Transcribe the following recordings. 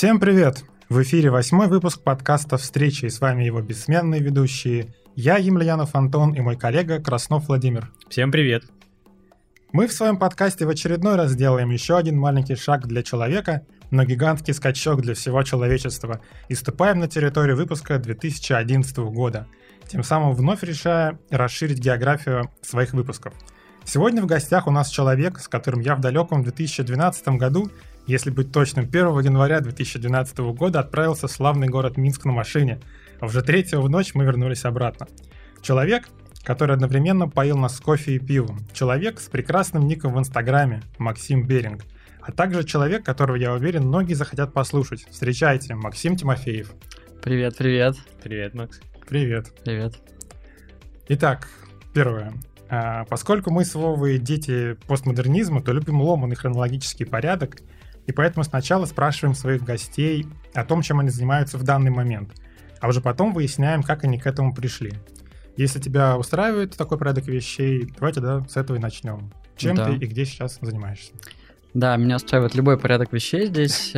Всем привет! В эфире восьмой выпуск подкаста «Встречи» и с вами его бессменные ведущие. Я, Емельянов Антон, и мой коллега Краснов Владимир. Всем привет! Мы в своем подкасте в очередной раз делаем еще один маленький шаг для человека, но гигантский скачок для всего человечества и ступаем на территорию выпуска 2011 года, тем самым вновь решая расширить географию своих выпусков. Сегодня в гостях у нас человек, с которым я в далеком 2012 году, если быть точным, 1 января 2012 года отправился в славный город Минск на машине, а уже третьего в ночь мы вернулись обратно. Человек, который одновременно поил нас кофе и пивом. Человек с прекрасным ником в Инстаграме, Максим Беринг. А также человек, которого, я уверен, многие захотят послушать. Встречайте, Максим Тимофеев. Привет, привет. Привет, Макс. Привет. Привет. Итак, первое. А, поскольку мы с Вовой дети постмодернизма, то любим ломанный хронологический порядок, и поэтому сначала спрашиваем своих гостей о том, чем они занимаются в данный момент, а уже потом выясняем, как они к этому пришли. Если тебя устраивает такой порядок вещей, давайте да, с этого и начнем. Чем Да. ты и где сейчас занимаешься? Да, меня устраивает любой порядок вещей здесь.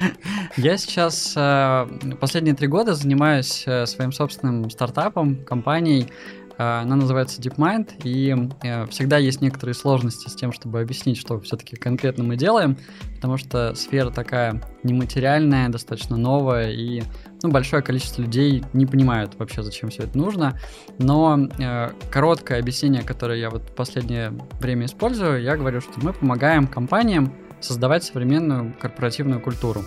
Я сейчас э, последние три года занимаюсь э, своим собственным стартапом, компанией. Э, Она называется DeepMind, и э, всегда есть некоторые сложности с тем, чтобы объяснить, что все-таки конкретно мы делаем, потому что сфера такая нематериальная, достаточно новая, и ну, большое количество людей не понимают вообще, зачем все это нужно. Но э, короткое объяснение, которое я вот в последнее время использую, я говорю, что мы помогаем компаниям создавать современную корпоративную культуру.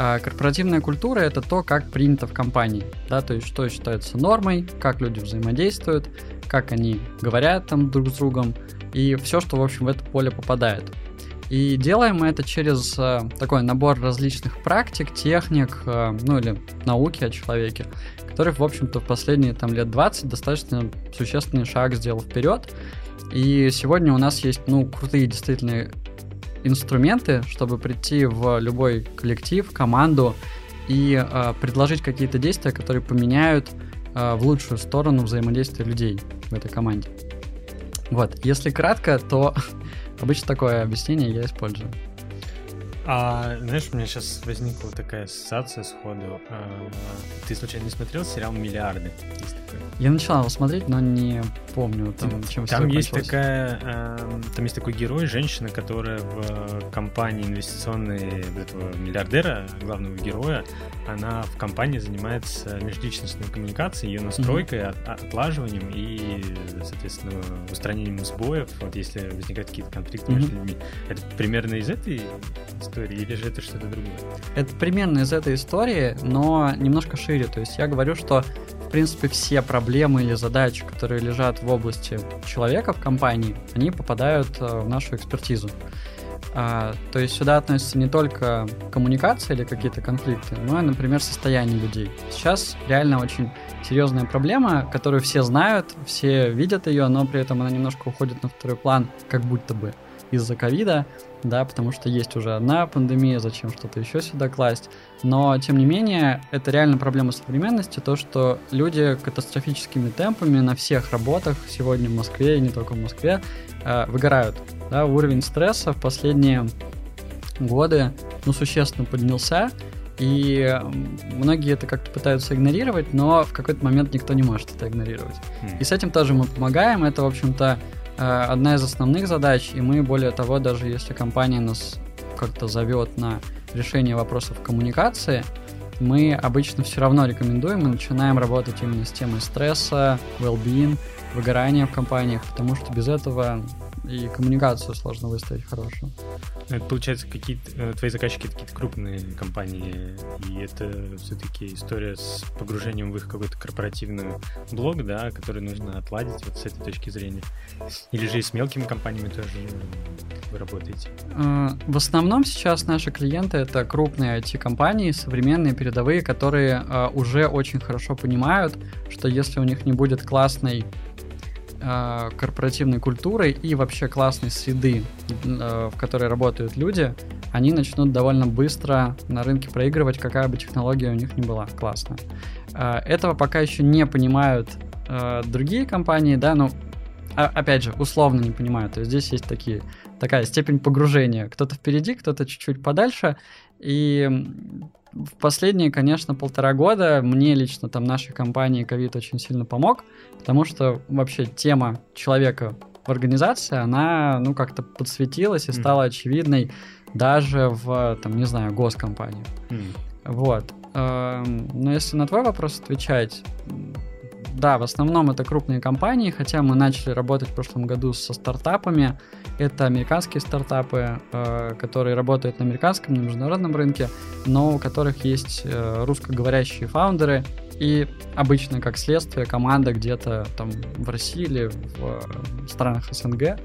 А корпоративная культура это то, как принято в компании, да, то есть что считается нормой, как люди взаимодействуют, как они говорят там друг с другом и все, что в общем в это поле попадает. И делаем мы это через э, такой набор различных практик, техник, э, ну или науки о человеке, которых, в общем-то, в последние там лет 20 достаточно существенный шаг сделал вперед. И сегодня у нас есть, ну, крутые действительно инструменты, чтобы прийти в любой коллектив, команду и э, предложить какие-то действия, которые поменяют э, в лучшую сторону взаимодействия людей в этой команде. Вот, если кратко, то обычно такое объяснение я использую. А знаешь, у меня сейчас возникла такая ассоциация сходу. А, Ты случайно не смотрел сериал «Миллиарды»? Я начала его смотреть, но не помню, там, чем Там есть такая, а, там есть такой герой, женщина, которая в компании инвестиционной этого миллиардера, главного героя, она в компании занимается межличностной коммуникацией, ее настройкой, от- отлаживанием и, соответственно, устранением сбоев, вот если возникают какие-то конфликты между Мгм. людьми. Это примерно из этой истории или же это что-то другое? Это примерно из этой истории, но немножко шире. То есть я говорю, что в принципе все проблемы или задачи, которые лежат в области человека в компании, они попадают э, в нашу экспертизу. А, то есть сюда относятся не только коммуникация или какие-то конфликты, но и, например, состояние людей. Сейчас реально очень серьезная проблема, которую все знают, все видят ее, но при этом она немножко уходит на второй план, как будто бы из-за ковида, да, потому что есть уже одна пандемия, зачем что-то еще сюда класть. Но, тем не менее, это реально проблема современности, то, что люди катастрофическими темпами на всех работах сегодня в Москве и не только в Москве э, выгорают. Да, уровень стресса в последние годы ну, существенно поднялся, и многие это как-то пытаются игнорировать, но в какой-то момент никто не может это игнорировать. И с этим тоже мы помогаем. Это, в общем-то, одна из основных задач. И мы, более того, даже если компания нас как-то зовет на решение вопросов коммуникации, мы обычно все равно рекомендуем и начинаем работать именно с темой стресса, well-being, выгорания в компаниях, потому что без этого и коммуникацию сложно выставить хорошую. Это, получается, какие-то э, твои заказчики какие-то крупные компании, и это все-таки история с погружением в их какой-то корпоративный блок, да, который нужно отладить вот с этой точки зрения. Или же и с мелкими компаниями тоже вы работаете. Э, В основном сейчас наши клиенты это крупные IT-компании, современные, передовые, которые э, уже очень хорошо понимают, что если у них не будет классной э, корпоративной культуры и вообще классной среды, э, в которой работают люди, они начнут довольно быстро на рынке проигрывать, какая бы технология у них ни была классная. Э, Этого пока еще не понимают э, другие компании, да, но а- опять же, условно не понимают. То есть здесь есть такие такая степень погружения. Кто-то впереди, кто-то чуть-чуть подальше. И в последние, конечно, полтора года мне лично там нашей компании ковид очень сильно помог, потому что вообще тема человека в организации, она, ну, как-то подсветилась и стала mm. очевидной даже в, там, не знаю, госкомпании. Mm. Вот. Эм, но если на твой вопрос отвечать, да, в основном это крупные компании, хотя мы начали работать в прошлом году со стартапами. Это американские стартапы, э, которые работают на американском, на международном рынке, но у которых есть э, русскоговорящие фаундеры и обычно, как следствие, команда где-то там в России или в странах СНГ.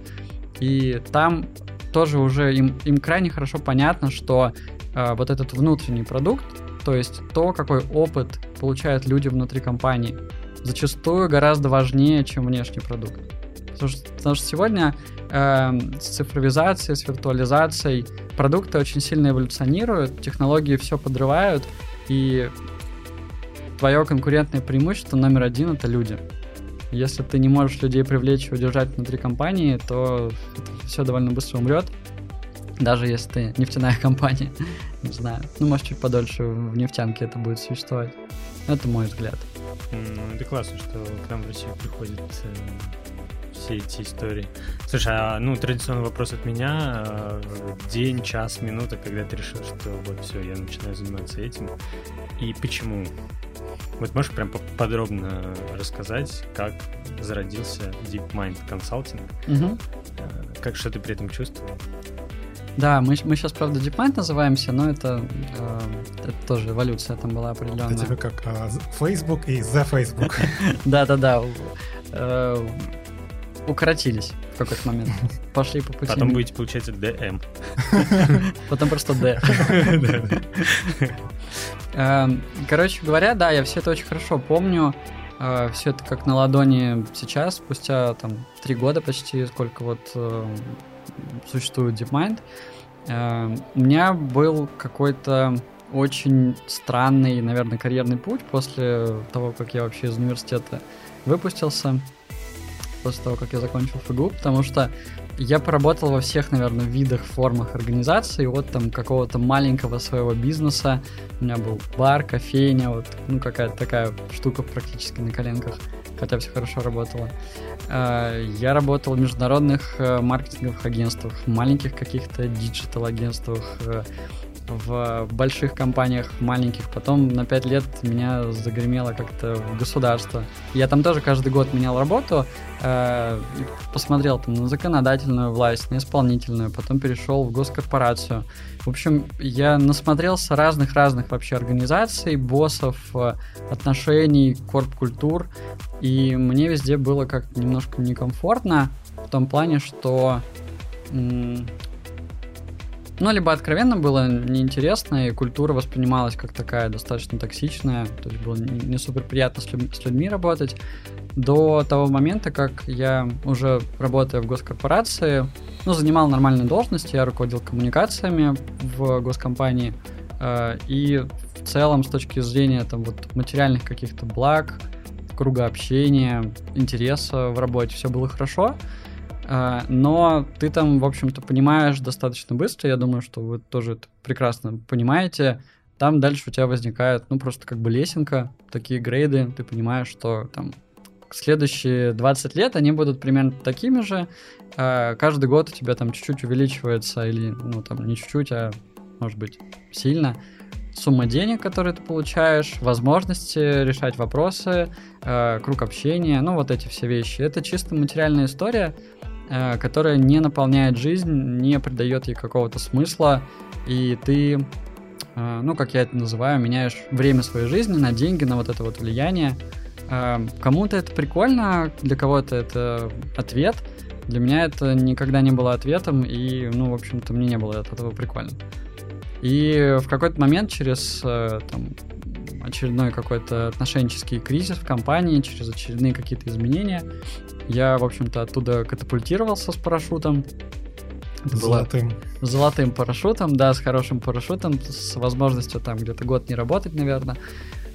И там тоже уже им, им крайне хорошо понятно, что э, вот этот внутренний продукт, то есть то, какой опыт получают люди внутри компании, зачастую гораздо важнее, чем внешний продукт. Потому что, потому что сегодня э, с цифровизацией, с виртуализацией продукты очень сильно эволюционируют, технологии все подрывают, и твое конкурентное преимущество номер один это люди. Если ты не можешь людей привлечь и удержать внутри компании, то все довольно быстро умрет. Даже если ты нефтяная компания. не знаю. Ну, может, чуть подольше в нефтянке это будет существовать. Это мой взгляд. Ну, это классно, что к нам в Россию приходят э, все эти истории. Слушай, а ну традиционный вопрос от меня. Э, день, час, минута, когда ты решил, что вот все, я начинаю заниматься этим. И почему? Вот можешь прям подробно рассказать, как зародился DeepMind Consulting? Угу. Как что ты при этом чувствовал? Да, мы, мы сейчас, правда, DeepMind называемся, но это, э, это тоже эволюция там была определенная. Это типа как э, Facebook и The Facebook. Да-да-да. Э, укоротились в какой-то момент. Пошли по пути. Потом будете, получается, DM. Потом просто D. Эм, короче говоря, да, я все это очень хорошо помню. Э, все это как на ладони сейчас, спустя там три года почти, сколько вот э, существует DeepMind. Эм, у меня был какой-то очень странный, наверное, карьерный путь после того, как я вообще из университета выпустился, после того, как я закончил ФГУ, потому что я поработал во всех, наверное, видах, формах организации, от там какого-то маленького своего бизнеса, у меня был бар, кофейня, вот, ну, какая-то такая штука практически на коленках, хотя все хорошо работало. Э, я работал в международных э, маркетинговых агентствах, маленьких каких-то диджитал-агентствах, э, в больших компаниях, в маленьких. Потом на 5 лет меня загремело как-то в государство. Я там тоже каждый год менял работу, э, посмотрел там на законодательную власть, на исполнительную, потом перешел в госкорпорацию. В общем, я насмотрелся разных-разных вообще организаций, боссов, отношений, корп-культур, и мне везде было как немножко некомфортно в том плане, что ну, либо откровенно было неинтересно, и культура воспринималась как такая достаточно токсичная, то есть было не супер приятно с, людь- с людьми работать, до того момента, как я уже работая в госкорпорации, ну, занимал нормальную должность, я руководил коммуникациями в госкомпании, э, и в целом с точки зрения там вот материальных каких-то благ, круга общения, интереса в работе, все было хорошо. А, но ты там, в общем-то, понимаешь достаточно быстро, я думаю, что вы тоже это прекрасно понимаете, там дальше у тебя возникает, ну, просто как бы лесенка, такие грейды, ты понимаешь, что там следующие 20 лет они будут примерно такими же, а каждый год у тебя там чуть-чуть увеличивается, или, ну, там, не чуть-чуть, а, может быть, сильно, сумма денег, которые ты получаешь, возможности решать вопросы, э, круг общения, ну вот эти все вещи. Это чисто материальная история, Э, которая не наполняет жизнь, не придает ей какого-то смысла, и ты, э, ну, как я это называю, меняешь время своей жизни на деньги, на вот это вот влияние. Э, кому-то это прикольно, для кого-то это ответ. Для меня это никогда не было ответом, и, ну, в общем-то, мне не было от этого прикольно. И в какой-то момент через там, очередной какой-то отношенческий кризис в компании, через очередные какие-то изменения, я, в общем-то, оттуда катапультировался с парашютом. Это золотым. Золотым парашютом, да, с хорошим парашютом, с возможностью там где-то год не работать, наверное.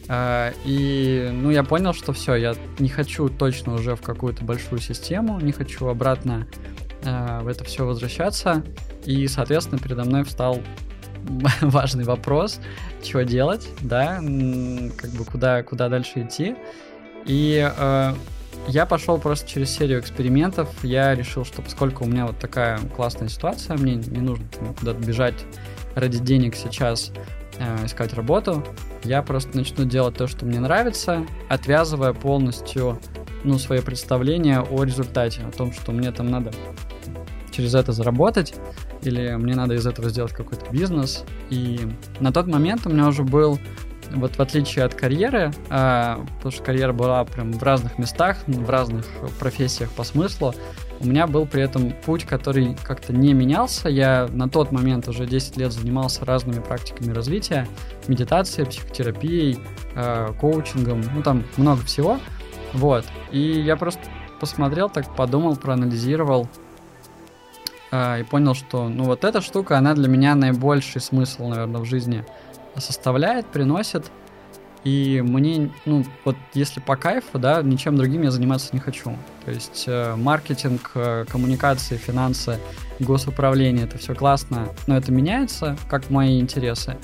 А, и, ну, я понял, что все, я не хочу точно уже в какую-то большую систему, не хочу обратно э, в это все возвращаться. И, соответственно, передо мной встал важный вопрос, что делать, да, как бы куда, куда дальше идти. И э, я пошел просто через серию экспериментов. Я решил, что поскольку у меня вот такая классная ситуация, мне не нужно куда-то бежать ради денег сейчас э, искать работу, я просто начну делать то, что мне нравится, отвязывая полностью ну, свое представление о результате, о том, что мне там надо через это заработать, или мне надо из этого сделать какой-то бизнес. И на тот момент у меня уже был, вот в отличие от карьеры, а, потому что карьера была прям в разных местах, в разных профессиях по смыслу, у меня был при этом путь, который как-то не менялся. Я на тот момент уже 10 лет занимался разными практиками развития, медитацией, психотерапией, э, коучингом, ну там много всего. Вот. И я просто посмотрел, так подумал, проанализировал э, и понял, что ну вот эта штука, она для меня наибольший смысл, наверное, в жизни составляет, приносит. И мне, ну, вот если по кайфу, да, ничем другим я заниматься не хочу. То есть э, маркетинг, э, коммуникации, финансы, госуправление, это все классно, но это меняется, как мои интересы.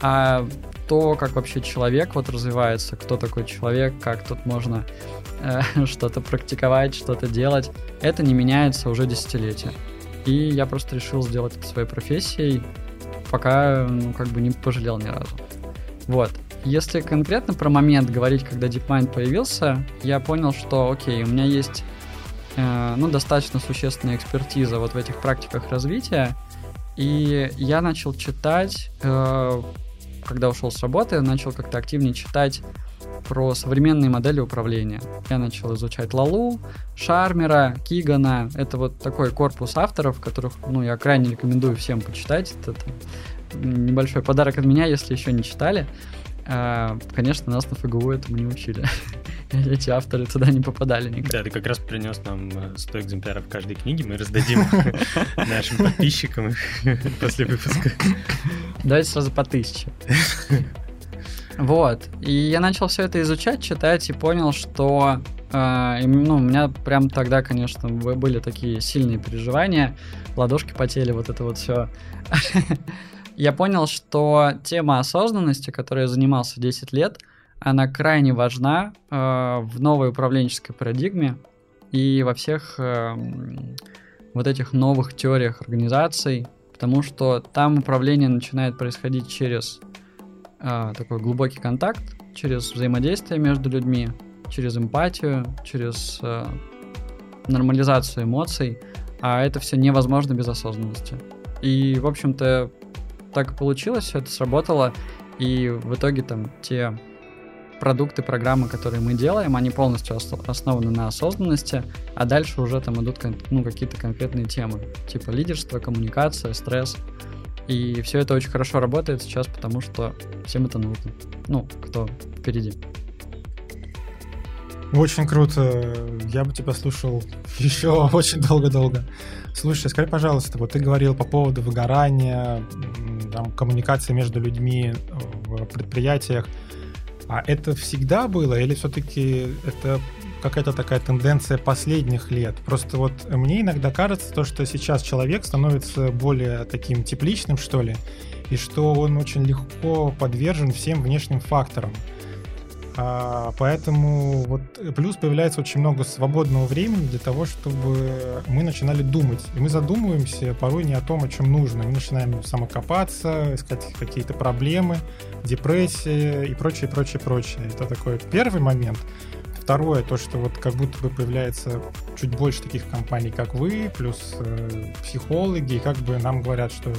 А то, как вообще человек вот развивается, кто такой человек, как тут можно э, что-то практиковать, что-то делать, это не меняется уже десятилетия. И я просто решил сделать это своей профессией, пока, ну, как бы не пожалел ни разу. Вот. Если конкретно про момент говорить, когда DeepMind появился, я понял, что, окей, у меня есть э, ну, достаточно существенная экспертиза вот в этих практиках развития, и я начал читать, э, когда ушел с работы, начал как-то активнее читать про современные модели управления. Я начал изучать Лалу, Шармера, Кигана. Это вот такой корпус авторов, которых ну, я крайне рекомендую всем почитать. Это, это небольшой подарок от меня, если еще не читали. А, конечно, нас на ФГУ этому не учили. Эти авторы туда не попадали никогда. Да, ты как раз принес нам 100 э, экземпляров каждой книги, мы раздадим нашим подписчикам после выпуска. Давайте сразу по тысяче. Вот. И я начал все это изучать, читать и понял, что э, ну, у меня прям тогда, конечно, были такие сильные переживания, ладошки потели, вот это вот все я понял, что тема осознанности, которой я занимался 10 лет, она крайне важна э, в новой управленческой парадигме и во всех э, вот этих новых теориях организаций, потому что там управление начинает происходить через э, такой глубокий контакт, через взаимодействие между людьми, через эмпатию, через э, нормализацию эмоций, а это все невозможно без осознанности. И, в общем-то, так и получилось, это сработало, и в итоге там те продукты, программы, которые мы делаем, они полностью основаны на осознанности, а дальше уже там идут ну, какие-то конкретные темы, типа лидерство, коммуникация, стресс. И все это очень хорошо работает сейчас, потому что всем это нужно. Ну, кто впереди. Очень круто. Я бы тебя слушал еще очень долго-долго. Слушай, скажи, пожалуйста, вот ты говорил по поводу выгорания, там, коммуникации между людьми в предприятиях. А это всегда было или все-таки это какая-то такая тенденция последних лет? Просто вот мне иногда кажется то, что сейчас человек становится более таким тепличным, что ли, и что он очень легко подвержен всем внешним факторам. А, поэтому вот плюс появляется очень много свободного времени для того, чтобы мы начинали думать. И мы задумываемся порой не о том, о чем нужно. Мы начинаем самокопаться, искать какие-то проблемы, депрессии и прочее, прочее, прочее. Это такой первый момент. Второе, то, что вот как будто бы появляется чуть больше таких компаний, как вы, плюс э, психологи, и как бы нам говорят, что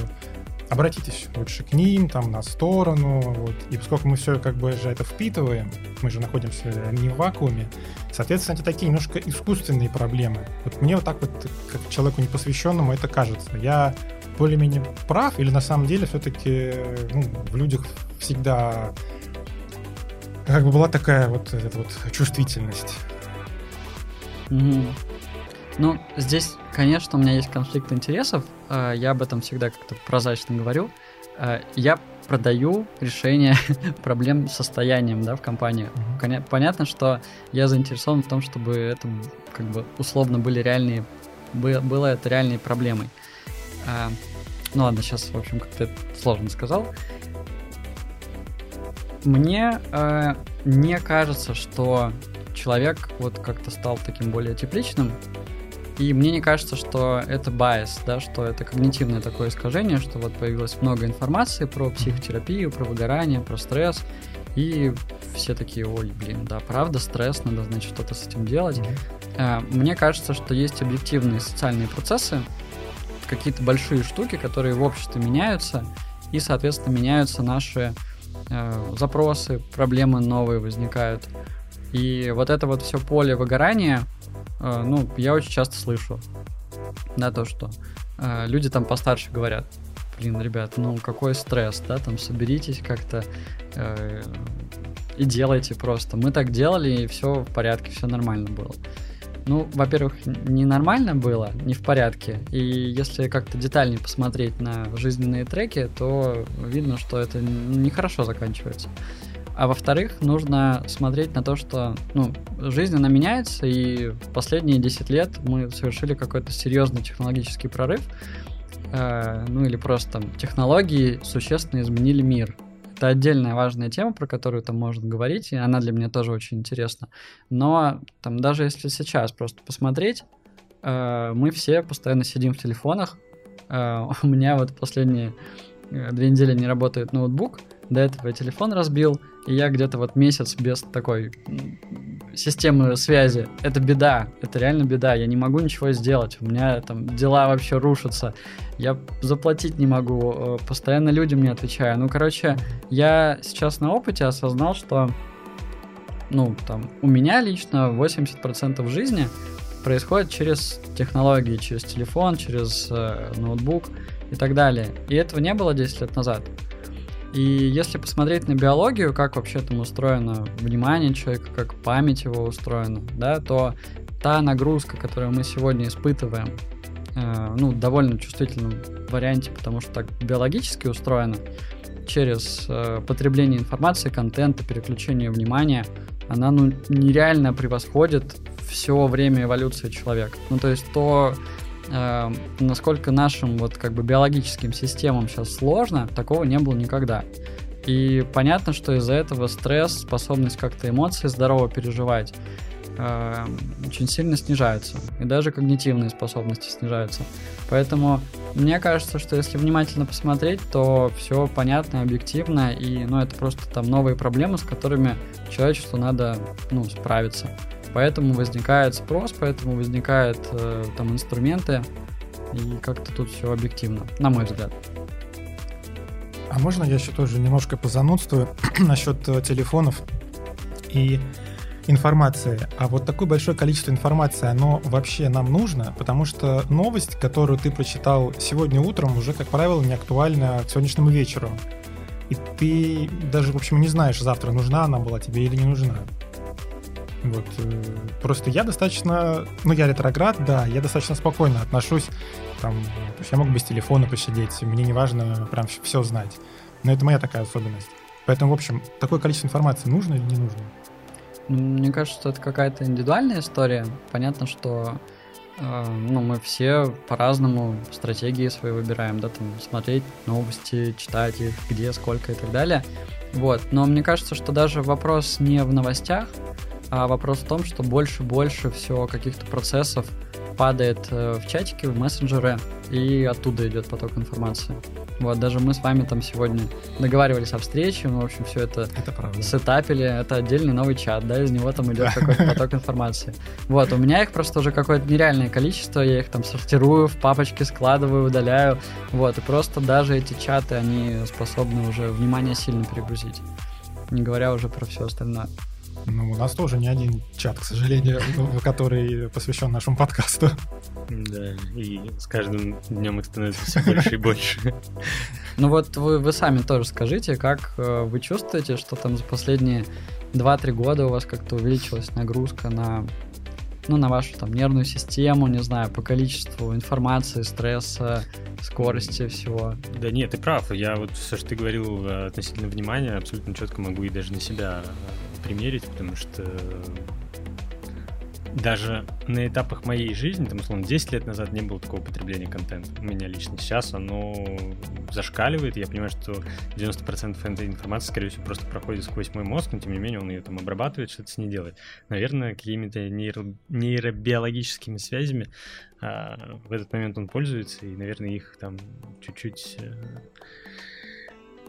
обратитесь лучше к ним, там, на сторону, вот. И поскольку мы все как бы же это впитываем, мы же находимся не в вакууме, соответственно, это такие немножко искусственные проблемы. Вот мне вот так вот, как человеку непосвященному, это кажется. Я более-менее прав, или на самом деле все-таки ну, в людях всегда как бы была такая вот, эта вот чувствительность. Mm-hmm. Ну, здесь, конечно, у меня есть конфликт интересов. Э, я об этом всегда как-то прозрачно говорю. Э, я продаю решение проблем с состоянием да, в компании. Mm-hmm. Понятно, что я заинтересован в том, чтобы это как бы условно были реальные было это реальной проблемой. А, ну ладно, сейчас, в общем, как-то сложно сказал. Мне э, не кажется, что человек вот как-то стал таким более тепличным, и мне не кажется, что это байс, да, что это когнитивное такое искажение, что вот появилось много информации про психотерапию, про выгорание, про стресс, и все такие, ой, блин, да, правда, стресс, надо, значит, что-то с этим делать. Mm-hmm. Мне кажется, что есть объективные социальные процессы, какие-то большие штуки, которые в обществе меняются, и, соответственно, меняются наши э, запросы, проблемы новые возникают. И вот это вот все поле выгорания, э, ну, я очень часто слышу, да, то, что э, люди там постарше говорят, блин, ребят, ну какой стресс, да, там соберитесь как-то э, и делайте просто. Мы так делали, и все в порядке, все нормально было. Ну, во-первых, ненормально было, не в порядке. И если как-то детальнее посмотреть на жизненные треки, то видно, что это нехорошо заканчивается. А во-вторых, нужно смотреть на то, что ну, жизнь, она меняется, и в последние 10 лет мы совершили какой-то серьезный технологический прорыв, э, ну или просто технологии существенно изменили мир. Это отдельная важная тема, про которую там можно говорить, и она для меня тоже очень интересна. Но там даже если сейчас просто посмотреть, э, мы все постоянно сидим в телефонах. Э, у меня вот последние э, две недели не работает ноутбук, до этого я телефон разбил, и я где-то вот месяц без такой системы связи. Это беда, это реально беда. Я не могу ничего сделать. У меня там дела вообще рушатся. Я заплатить не могу. Э, постоянно людям не отвечаю. Ну, короче, я сейчас на опыте осознал, что ну, там, у меня лично 80% жизни происходит через технологии, через телефон, через э, ноутбук и так далее. И этого не было 10 лет назад. И если посмотреть на биологию, как вообще там устроено внимание человека, как память его устроена, да, то та нагрузка, которую мы сегодня испытываем, э, ну, довольно чувствительном варианте, потому что так биологически устроено, через э, потребление информации, контента, переключение внимания, она ну, нереально превосходит все время эволюции человека. Ну, то есть то, э, насколько нашим вот как бы биологическим системам сейчас сложно, такого не было никогда. И понятно, что из-за этого стресс, способность как-то эмоции здорово переживать э, очень сильно снижаются. И даже когнитивные способности снижаются. Поэтому мне кажется, что если внимательно посмотреть, то все понятно, объективно, и ну, это просто там новые проблемы, с которыми человечеству надо ну, справиться. Поэтому возникает спрос, поэтому возникают э, там инструменты, и как-то тут все объективно, на мой взгляд. А можно я еще тоже немножко позанудствую насчет э, телефонов и информации. А вот такое большое количество информации, оно вообще нам нужно, потому что новость, которую ты прочитал сегодня утром, уже, как правило, не актуальна к сегодняшнему вечеру. И ты даже, в общем, не знаешь завтра, нужна она была тебе или не нужна. Вот. Э, просто я достаточно, ну я ретроград, да, я достаточно спокойно отношусь, там, то есть я могу без телефона посидеть, мне не важно прям все знать. Но это моя такая особенность. Поэтому, в общем, такое количество информации нужно или не нужно? Мне кажется, что это какая-то индивидуальная история. Понятно, что э, ну, мы все по-разному стратегии свои выбираем, да, там смотреть новости, читать их, где, сколько и так далее. Вот. Но мне кажется, что даже вопрос не в новостях, а вопрос в том, что больше-больше все каких-то процессов падает э, в чатике, в мессенджеры, и оттуда идет поток информации. Вот, даже мы с вами там сегодня договаривались о встрече, мы, в общем, все это, это правда. сетапили, это отдельный новый чат, да, из него там идет какой-то поток информации. Вот, у меня их просто уже какое-то нереальное количество, я их там сортирую, в папочки складываю, удаляю, вот, и просто даже эти чаты, они способны уже внимание сильно перегрузить, не говоря уже про все остальное. Ну, у нас тоже не один чат, к сожалению, который посвящен нашему подкасту. Да, и с каждым днем их становится все больше и больше. Ну вот вы, вы сами тоже скажите, как э, вы чувствуете, что там за последние 2-3 года у вас как-то увеличилась нагрузка на ну, на вашу там нервную систему, не знаю, по количеству информации, стресса, скорости всего. Да нет, ты прав. Я вот все, что ты говорил э, относительно внимания, абсолютно четко могу и даже на себя примерить, потому что даже на этапах моей жизни, там, условно, 10 лет назад не было такого потребления контента. У меня лично сейчас оно зашкаливает. Я понимаю, что 90% этой информации, скорее всего, просто проходит сквозь мой мозг, но тем не менее он ее там обрабатывает, что-то с ней делает. Наверное, какими-то нейро... нейробиологическими связями а, в этот момент он пользуется, и, наверное, их там чуть-чуть э,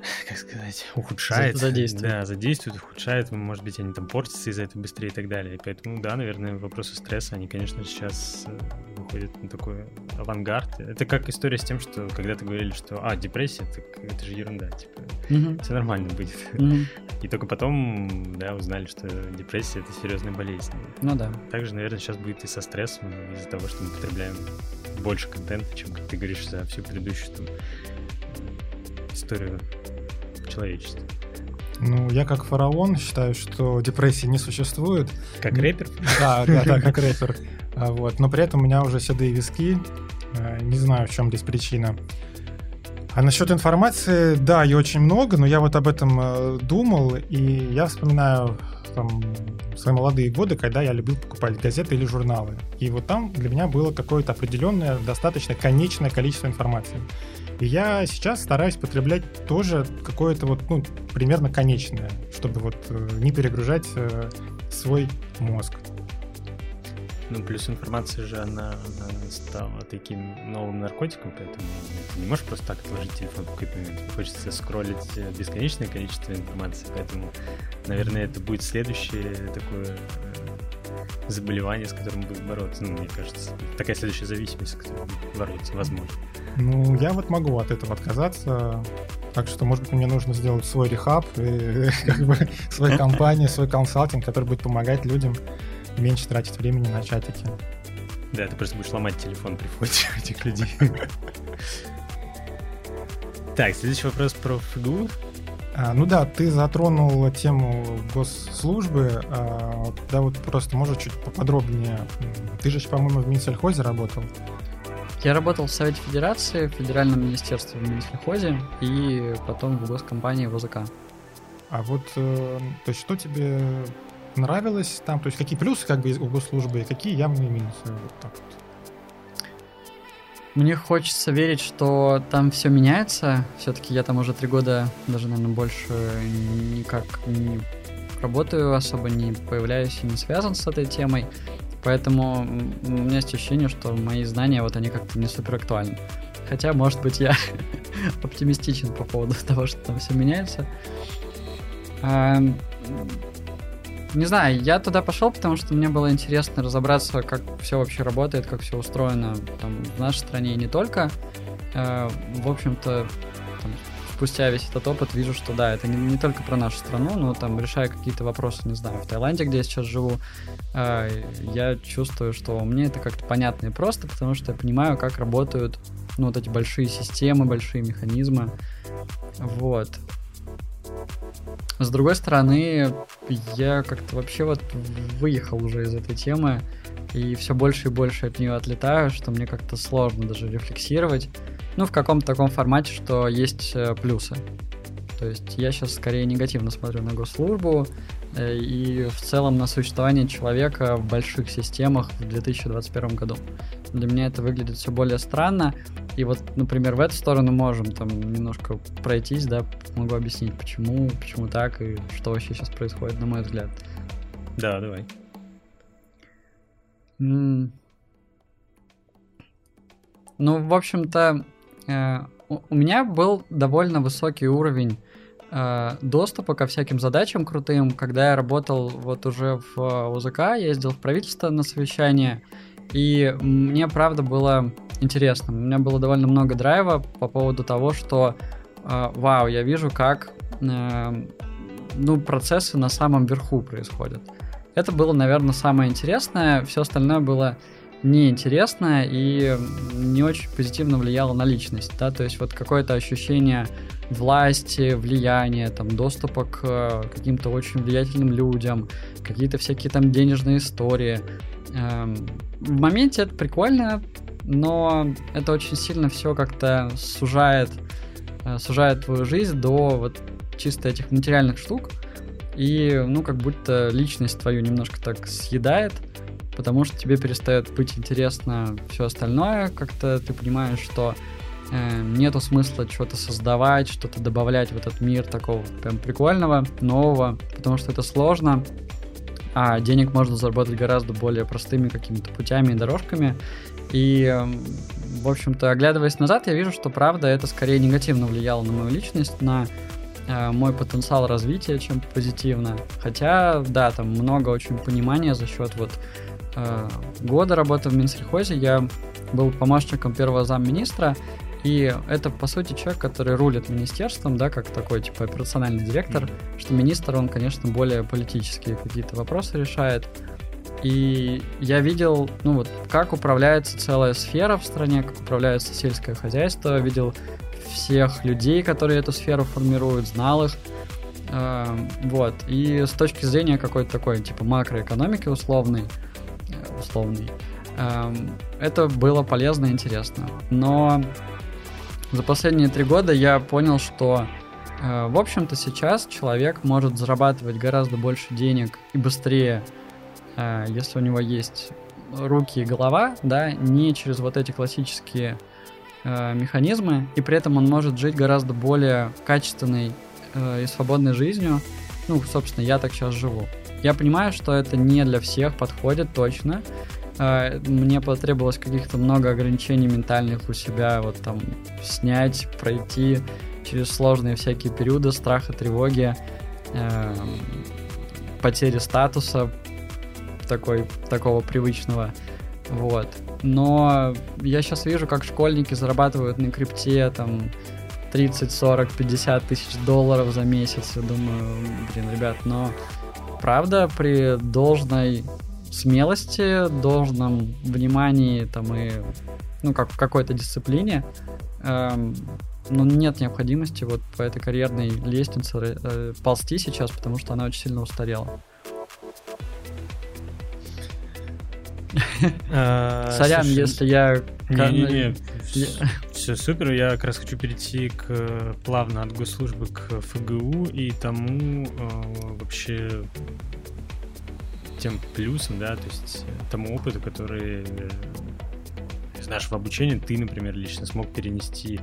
как сказать, ухудшает. Задействует. Да, задействует, ухудшает. Может быть, они там портятся из-за этого быстрее и так далее. И поэтому, да, наверное, вопросы стресса, они, конечно, сейчас э, выходят на такой авангард. Это как история с тем, что когда-то говорили, что, а, депрессия, так это же ерунда, типа, Мгм. все нормально будет. Мгм. И только потом, да, узнали, что депрессия — это серьезная болезнь. Ну да. Также, наверное, сейчас будет и со стрессом из-за того, что мы потребляем больше контента, чем, как ты говоришь, за всю предыдущую там, историю человечества. Ну, я как фараон считаю, что депрессии не существует. Как рэпер? Да, да, да, как рэпер. А, Вот. Но при этом у меня уже седые виски. Э, Не знаю, в чем здесь причина. А насчет информации, да, ее очень много, но я вот об этом э, думал, и я вспоминаю там, свои молодые годы, когда я любил покупать газеты или журналы. И вот там для меня было какое-то определенное, достаточно конечное количество информации. И я сейчас стараюсь потреблять тоже какое-то вот, ну, примерно конечное, чтобы вот э, не перегружать э, свой мозг. Ну, плюс информация же, она, она стала таким новым наркотиком, поэтому ты не можешь просто так отложить телефон в какой-то момент. Хочется скроллить э, бесконечное количество информации, поэтому, наверное, это будет следующее такое заболевание, с которым будут бороться. Ну, мне кажется, такая следующая зависимость, с которой бороться, возможно. Ну, я вот могу от этого отказаться. Так что, может быть, мне нужно сделать свой рехаб, и, как бы, свою компанию, свой консалтинг, который будет помогать людям меньше тратить времени на чатики. Да, ты просто будешь ломать телефон при входе этих людей. Так, следующий вопрос про ФГУ. А, ну да, ты затронул тему госслужбы. А, да, вот просто можешь чуть поподробнее. Ты же, по-моему, в Минсельхозе работал. Я работал в Совете Федерации, в Федеральном министерстве в Минсельхозе и потом в госкомпании ВЗК. А вот, э, то есть, что тебе нравилось там? То есть, какие плюсы как бы у госслужбы и какие явные минусы? Вот так вот. Мне хочется верить, что там все меняется. Все-таки я там уже три года, даже, наверное, больше никак не работаю, особо не появляюсь и не связан с этой темой. Поэтому у меня есть ощущение, что мои знания, вот они как-то не супер актуальны. Хотя, может быть, я оптимистичен по поводу того, что там все меняется. Не знаю, я туда пошел, потому что мне было интересно разобраться, как все вообще работает, как все устроено там, в нашей стране и не только. Э, В общем-то, там, спустя весь этот опыт вижу, что да, это не, не только про нашу страну, но там решая какие-то вопросы, не знаю, в Таиланде, где я сейчас живу, э, я чувствую, что мне это как-то понятно и просто, потому что я понимаю, как работают ну, вот эти большие системы, большие механизмы. Вот. С другой стороны, я как-то вообще вот выехал уже из этой темы и все больше и больше от нее отлетаю, что мне как-то сложно даже рефлексировать. Ну, в каком-то таком формате, что есть э, плюсы. То есть я сейчас скорее негативно смотрю на госслужбу э, и в целом на существование человека в больших системах в 2021 году. Для меня это выглядит все более странно. И вот, например, в эту сторону можем там немножко пройтись, да, могу объяснить, почему, почему так и что вообще сейчас происходит, на мой взгляд. Да, давай. М. Ну, в общем-то, э, у у меня был довольно высокий уровень э, доступа ко всяким задачам крутым, когда я работал вот уже в э, УЗК, ездил в правительство на совещание, и мне, правда, было интересно. У меня было довольно много драйва по поводу того, что, э, вау, я вижу, как э, ну, процессы на самом верху происходят. Это было, наверное, самое интересное. Все остальное было неинтересно и не очень позитивно влияло на личность, да, то есть вот какое-то ощущение власти, влияния, там, доступа к э, каким-то очень влиятельным людям, какие-то всякие там денежные истории. Эм, В моменте это прикольно, но это очень сильно все как-то сужает, э, сужает твою жизнь до вот чисто этих материальных штук, и, ну, как будто личность твою немножко так съедает, потому что тебе перестает быть интересно все остальное, как-то ты понимаешь, что э, нету смысла что-то создавать, что-то добавлять в этот мир такого прям прикольного, нового, потому что это сложно, а денег можно заработать гораздо более простыми какими-то путями и дорожками. И, эм, в общем-то, оглядываясь назад, я вижу, что правда это скорее негативно влияло на мою личность, на э, мой потенциал развития, чем позитивно. Хотя, да, там много очень понимания за счет вот э, года работы в Минсельхозе. Я был помощником первого замминистра, и это, по сути, человек, который рулит министерством, да, как такой, типа, операциональный директор, mm-hmm. что министр, он, конечно, более политические какие-то вопросы решает. И я видел, ну вот, как управляется целая сфера в стране, как управляется сельское хозяйство, видел всех людей, которые эту сферу формируют, знал их. Э, вот. И с точки зрения какой-то такой, типа, макроэкономики условной, э, условной, э, это было полезно и интересно. Но за последние три года я понял, что э, в общем-то сейчас человек может зарабатывать гораздо больше денег и быстрее, э, если у него есть руки и голова, да, не через вот эти классические э, механизмы, и при этом он может жить гораздо более качественной и свободной жизнью. Ну, собственно, я так сейчас живу. Я понимаю, что это не для всех подходит точно, мне потребовалось каких-то много ограничений ментальных у себя, вот там снять, пройти через сложные всякие периоды страха, тревоги, э, потери статуса такой, такого привычного. Вот. Но я сейчас вижу, как школьники зарабатывают на крипте там 30, 40, 50 тысяч долларов за месяц. Я думаю, блин, ребят, но правда при должной смелости, должном внимании там и ну как в какой-то дисциплине, эм, но нет необходимости вот по этой карьерной лестнице э, ползти сейчас, потому что она очень сильно устарела. А, Сорян, если я... Не-не-не, все супер. Я как раз хочу перейти к плавно от госслужбы к ФГУ и тому э, вообще тем плюсом, да, то есть э, тому опыту, который э, из нашего обучения ты, например, лично смог перенести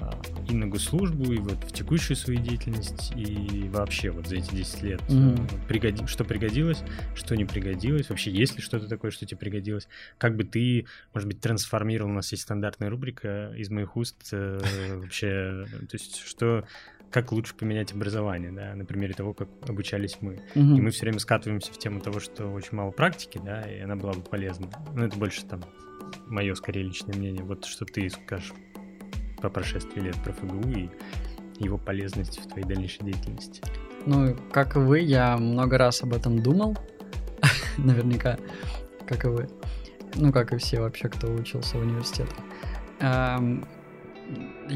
а, и на госслужбу, и вот в текущую свою деятельность, и вообще вот за эти 10 лет, mm-hmm. пригоди, что пригодилось, что не пригодилось, вообще есть ли что-то такое, что тебе пригодилось, как бы ты, может быть, трансформировал, у нас есть стандартная рубрика из моих уст, вообще, то есть что как лучше поменять образование, да, на примере того, как обучались мы. Угу. И мы все время скатываемся в тему того, что очень мало практики, да, и она была бы полезна. Но это больше там мое, скорее, личное мнение. Вот что ты скажешь по прошествии лет про ФГУ и его полезности в твоей дальнейшей деятельности. Ну, как и вы, я много раз об этом думал, наверняка, как и вы. Ну, как и все вообще, кто учился в университете. Эм,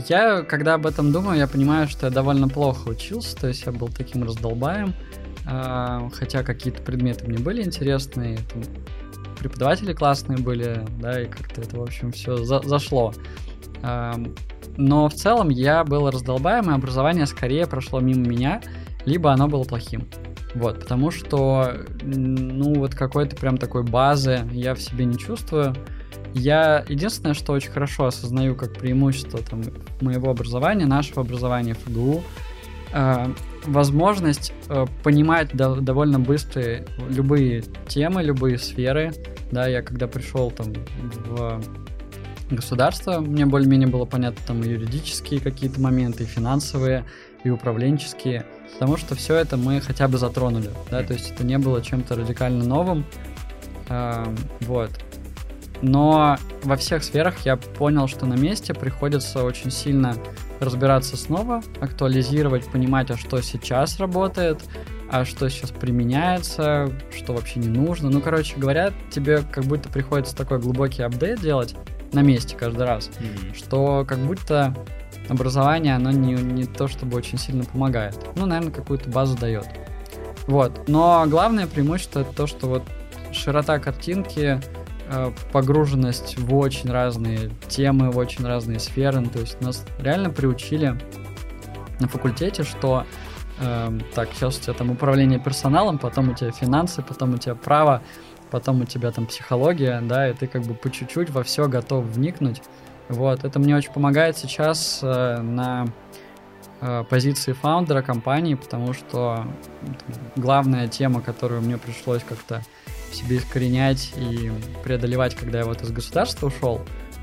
я, когда об этом думаю, я понимаю, что я довольно плохо учился, то есть я был таким раздолбаем, а, хотя какие-то предметы мне были интересные, там, преподаватели классные были, да, и как-то это, в общем, все за зашло. Но в целом я был раздолбаем, и образование скорее прошло мимо меня, либо оно было плохим. Вот, потому что, ну, вот какой-то прям такой базы я в себе не чувствую. Я единственное, что очень хорошо осознаю как преимущество там, моего образования, нашего образования ФГУ, э, возможность э, понимать до, довольно быстро любые темы, любые сферы. Да, я когда пришел там в государство, мне более-менее было понятно там юридические какие-то моменты, и финансовые, и управленческие, потому что все это мы хотя бы затронули, да, то есть это не было чем-то радикально новым, э, вот. Но во всех сферах я понял, что на месте приходится очень сильно разбираться снова, актуализировать, понимать, а что сейчас работает, а что сейчас применяется, что вообще не нужно. Ну, короче говоря, тебе как будто приходится такой глубокий апдейт делать на месте каждый раз, mm-hmm. что как будто образование, оно не, не то чтобы очень сильно помогает. Ну, наверное, какую-то базу дает. Вот. Но главное преимущество это то, что вот широта картинки, погруженность в очень разные темы, в очень разные сферы. Ну, то есть нас реально приучили на факультете, что э, так, сейчас у тебя там управление персоналом, потом у тебя финансы, потом у тебя право, потом у тебя там психология, да, и ты как бы по чуть-чуть во все готов вникнуть. Вот, это мне очень помогает сейчас э, на э, позиции фаундера компании, потому что главная тема, которую мне пришлось как-то себе искоренять и преодолевать, когда я вот из государства ушел,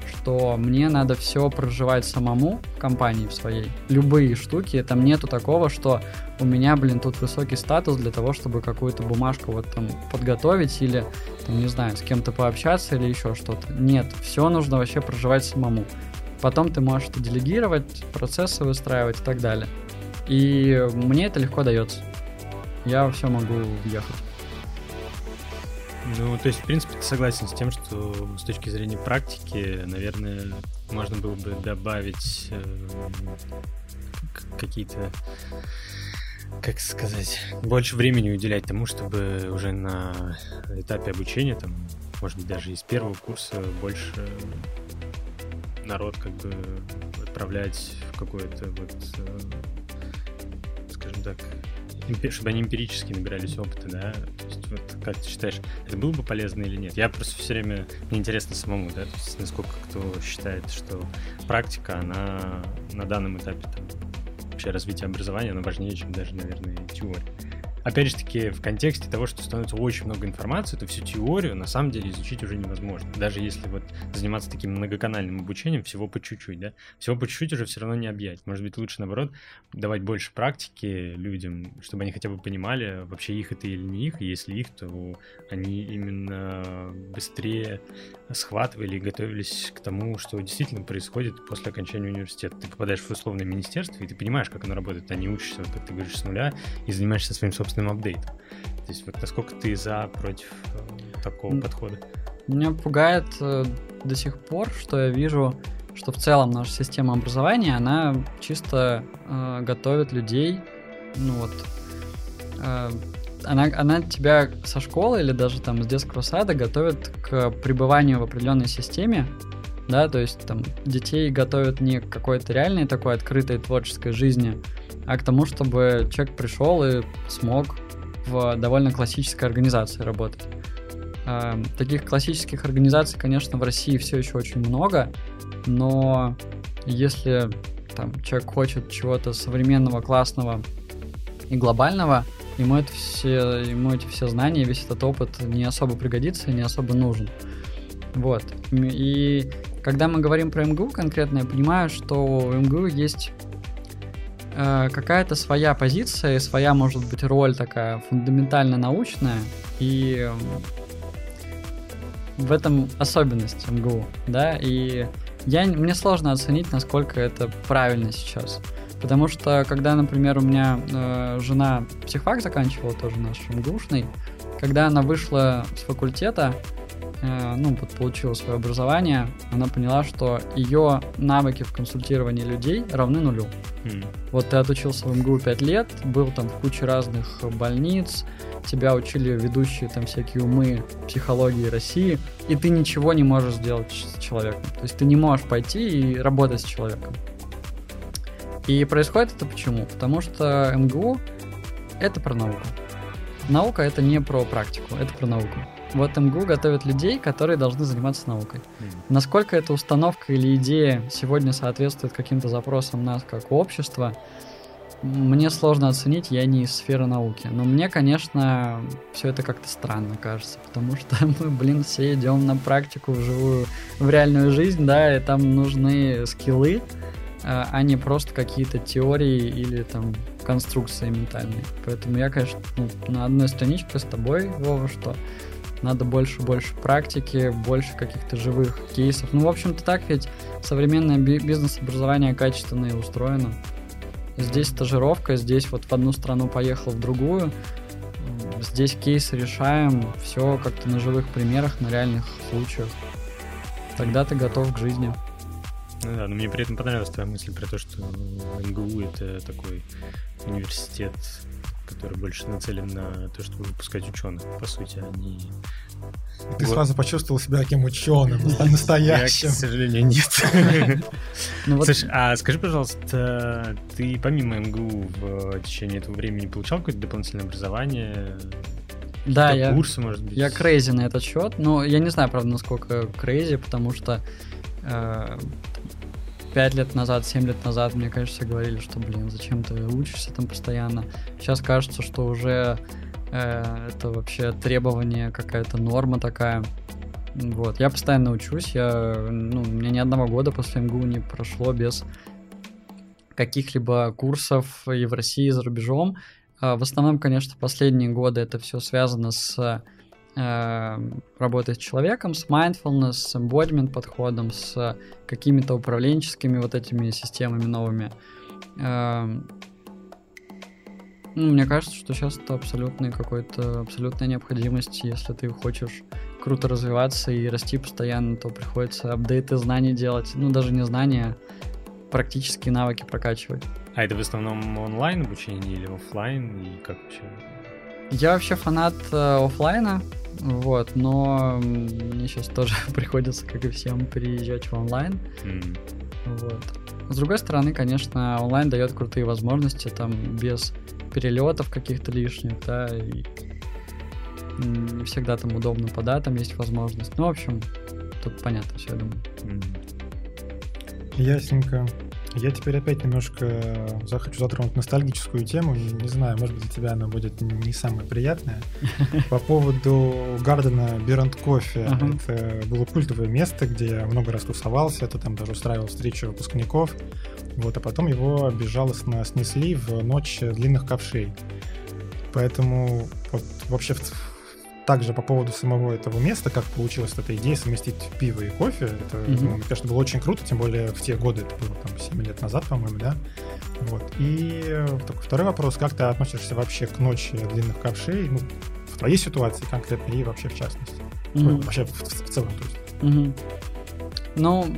что мне надо все проживать самому в компании в своей. Любые штуки, там нету такого, что у меня, блин, тут высокий статус для того, чтобы какую-то бумажку вот там подготовить или, там, не знаю, с кем-то пообщаться или еще что-то. Нет, все нужно вообще проживать самому. Потом ты можешь это делегировать, процессы выстраивать и так далее. И мне это легко дается. Я все могу въехать. Ну, то есть, в принципе, ты согласен с тем, что с точки зрения практики, наверное, можно было бы добавить э, какие-то, как сказать, больше времени уделять тому, чтобы уже на этапе обучения, там, может быть, даже из первого курса больше народ как бы отправлять в какое-то вот, э, скажем так, чтобы они эмпирически набирались опыта, да? То есть, вот, как ты считаешь, это было бы полезно или нет? Я просто все время, мне интересно самому, да, то есть, насколько кто считает, что практика, она на данном этапе там, вообще развития образования, она важнее, чем даже, наверное, теория опять же таки, в контексте того, что становится очень много информации, то всю теорию на самом деле изучить уже невозможно. Даже если вот заниматься таким многоканальным обучением, всего по чуть-чуть, да, всего по чуть-чуть уже все равно не объять. Может быть, лучше, наоборот, давать больше практики людям, чтобы они хотя бы понимали, вообще их это или не их, и если их, то они именно быстрее схватывали и готовились к тому, что действительно происходит после окончания университета. Ты попадаешь в условное министерство, и ты понимаешь, как оно работает, а не учишься, вот, как ты говоришь, с нуля, и занимаешься своим собственным апдейтом. То есть вот насколько ты за, против э, такого mm. подхода? Меня пугает э, до сих пор, что я вижу, что в целом наша система образования, она чисто э, готовит людей, ну вот, э, она, она тебя со школы или даже там с детского сада готовит к пребыванию в определенной системе, да, то есть там детей готовят не к какой-то реальной такой открытой творческой жизни, а к тому, чтобы человек пришел и смог в довольно классической организации работать. Э, таких классических организаций, конечно, в России все еще очень много, но если там человек хочет чего-то современного, классного и глобального, ему, это все, ему эти все знания, весь этот опыт не особо пригодится не особо нужен. Вот. И когда мы говорим про МГУ конкретно, я понимаю, что у МГУ есть э, какая-то своя позиция, своя, может быть, роль такая фундаментально научная, и в этом особенность МГУ, да, и я, мне сложно оценить, насколько это правильно сейчас. Потому что, когда, например, у меня э, жена психфак заканчивала, тоже наш МГУшный, когда она вышла с факультета, ну, вот получила свое образование, она поняла, что ее навыки в консультировании людей равны нулю. Mm. Вот ты отучился в МГУ 5 лет, был там в куче разных больниц, тебя учили ведущие там всякие умы психологии России, и ты ничего не можешь сделать с человеком. То есть ты не можешь пойти и работать с человеком. И происходит это почему? Потому что МГУ — это про науку. Наука — это не про практику, это про науку. Вот МГУ готовит людей, которые должны заниматься наукой. Mm. Насколько эта установка или идея сегодня соответствует каким-то запросам нас как общества, мне сложно оценить, я не из сферы науки. Но мне, конечно, все это как-то странно кажется, потому что мы, блин, все идем на практику вживую, в реальную жизнь, да, и там нужны скиллы, а, а не просто какие-то теории или там конструкции ментальные. Поэтому я, конечно, ну, на одной страничке с тобой, Вова, что надо больше-больше практики, больше каких-то живых кейсов. Ну, в общем-то, так ведь современное бизнес-образование качественно и устроено. Здесь стажировка, здесь вот в одну страну поехал, в другую. Здесь кейсы решаем, все как-то на живых примерах, на реальных случаях. Тогда ты готов к жизни. Ну да, но мне при этом понравилась твоя мысль про то, что МГУ это такой университет, который больше нацелен на то, чтобы выпускать ученых, по сути, они ты вот. сразу почувствовал себя таким ученым, настоящим. Я, к сожалению, нет. Ну. Слушай, а скажи, пожалуйста, ты помимо МГУ в течение этого времени получал какое-то дополнительное образование? Да, я, курсы, может быть. я крейзи на этот счет. Но я не знаю, правда, насколько crazy, потому что э, 5 лет назад, 7 лет назад, мне кажется, говорили, что, блин, зачем ты учишься там постоянно. Сейчас кажется, что уже э, это вообще требование, какая-то норма такая. Вот, я постоянно учусь, я, ну, у меня ни одного года после МГУ не прошло без каких-либо курсов и в России, и за рубежом. А в основном, конечно, последние годы это все связано с э, работой с человеком, с mindfulness, с embodiment подходом, с какими-то управленческими вот этими системами новыми. Э, ну, мне кажется, что сейчас это абсолютная какой-то абсолютная необходимость, если ты хочешь круто развиваться и расти постоянно, то приходится апдейты знаний делать. Ну, даже не знания, практические навыки прокачивать. А это в основном онлайн обучение или офлайн? И как вообще? Я вообще фанат э, офлайна, вот, но мне сейчас тоже приходится, как и всем, переезжать в онлайн. М. Вот. С другой стороны, конечно, онлайн дает крутые возможности, там, без перелетов каких-то лишних, да, и не всегда там удобно по датам есть возможность. Ну, в общем, тут понятно все, я думаю. Ясненько. Я теперь опять немножко захочу затронуть ностальгическую тему. Не, знаю, может быть, для тебя она будет не самая приятная. По поводу Гардена Берант Кофе. Это было культовое место, где я много раз тусовался. Это там даже устраивал встречу выпускников. Вот, а потом его безжалостно снесли в ночь длинных ковшей. Поэтому вот вообще в- также по поводу самого этого места, как получилась эта идея совместить пиво и кофе, это, Мгм. ну, мне кажется, было очень круто, тем более в те годы, это было там 7 лет назад, по-моему, да? Вот. И э, такой второй вопрос, как ты относишься вообще к ночи длинных ковшей, ну, в твоей ситуации конкретно и вообще в частности? Ой, Мгм. Вообще в, в- в целом, то есть. Мгм. Ну,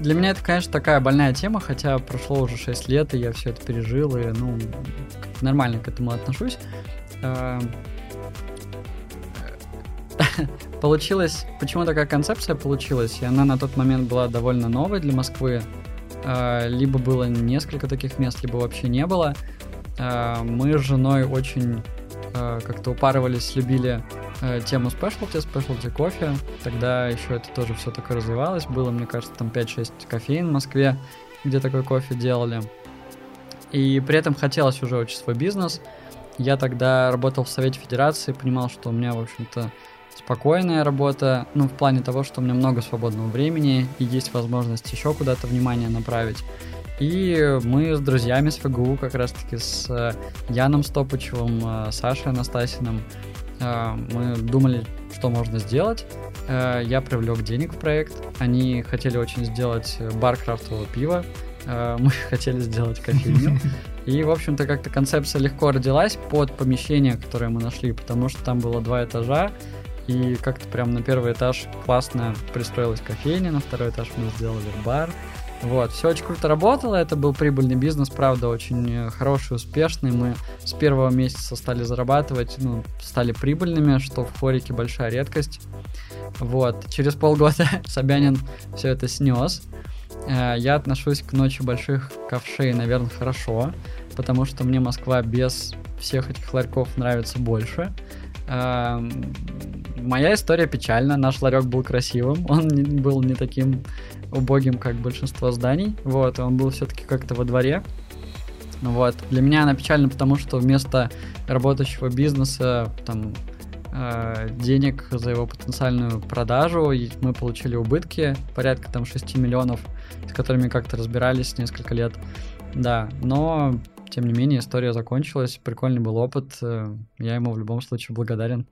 для меня это, конечно, такая больная тема, хотя прошло уже 6 лет, и я все это пережил, и, ну, нормально к этому отношусь. Получилось, почему такая концепция получилась, и она на тот момент была довольно новой для Москвы. Э, Либо было несколько таких мест, либо вообще не было. Э, Мы с женой очень э, как-то упарывались, любили тему спешлти, спешлти кофе. Тогда еще это тоже все такое развивалось. Было, мне кажется, там 5-6 кофеин в Москве, где такой кофе делали. И при этом хотелось уже очень свой бизнес. Я тогда работал в Совете Федерации, понимал, что у меня, в общем-то, спокойная работа, ну, в плане того, что у меня много свободного времени и есть возможность еще куда-то внимание направить. И мы с друзьями с ФГУ, как раз-таки с э, Яном Стопычевым, э, Сашей Анастасиным, э, мы думали, что можно сделать. Я привлек денег в проект. Они хотели очень сделать бар крафтового пива. Мы хотели сделать кофейню. И, в общем-то, как-то концепция легко родилась под помещение, которое мы нашли, потому что там было два этажа, и как-то прям на первый этаж классно пристроилась кофейня, на второй этаж мы сделали бар. Вот, все очень круто работало, это был прибыльный бизнес, правда, очень э, хороший, успешный. Мы с первого месяца стали зарабатывать, ну, стали прибыльными, что в хорике большая редкость. Вот, через полгода Собянин все это снес. Э, Я отношусь к ночи больших ковшей, наверное, хорошо, потому что мне Москва без всех этих ларьков нравится больше. Эм, Моя история печальна. Наш ларек был красивым, он не- был не таким убогим, как большинство зданий. Вот, он был все-таки как-то во дворе. Вот. Для меня она печальна, потому что вместо работающего бизнеса там э, денег за его потенциальную продажу мы получили убытки порядка там 6 миллионов, с которыми как-то разбирались несколько лет. Да, но тем не менее история закончилась, прикольный был опыт, э, я ему в любом случае благодарен.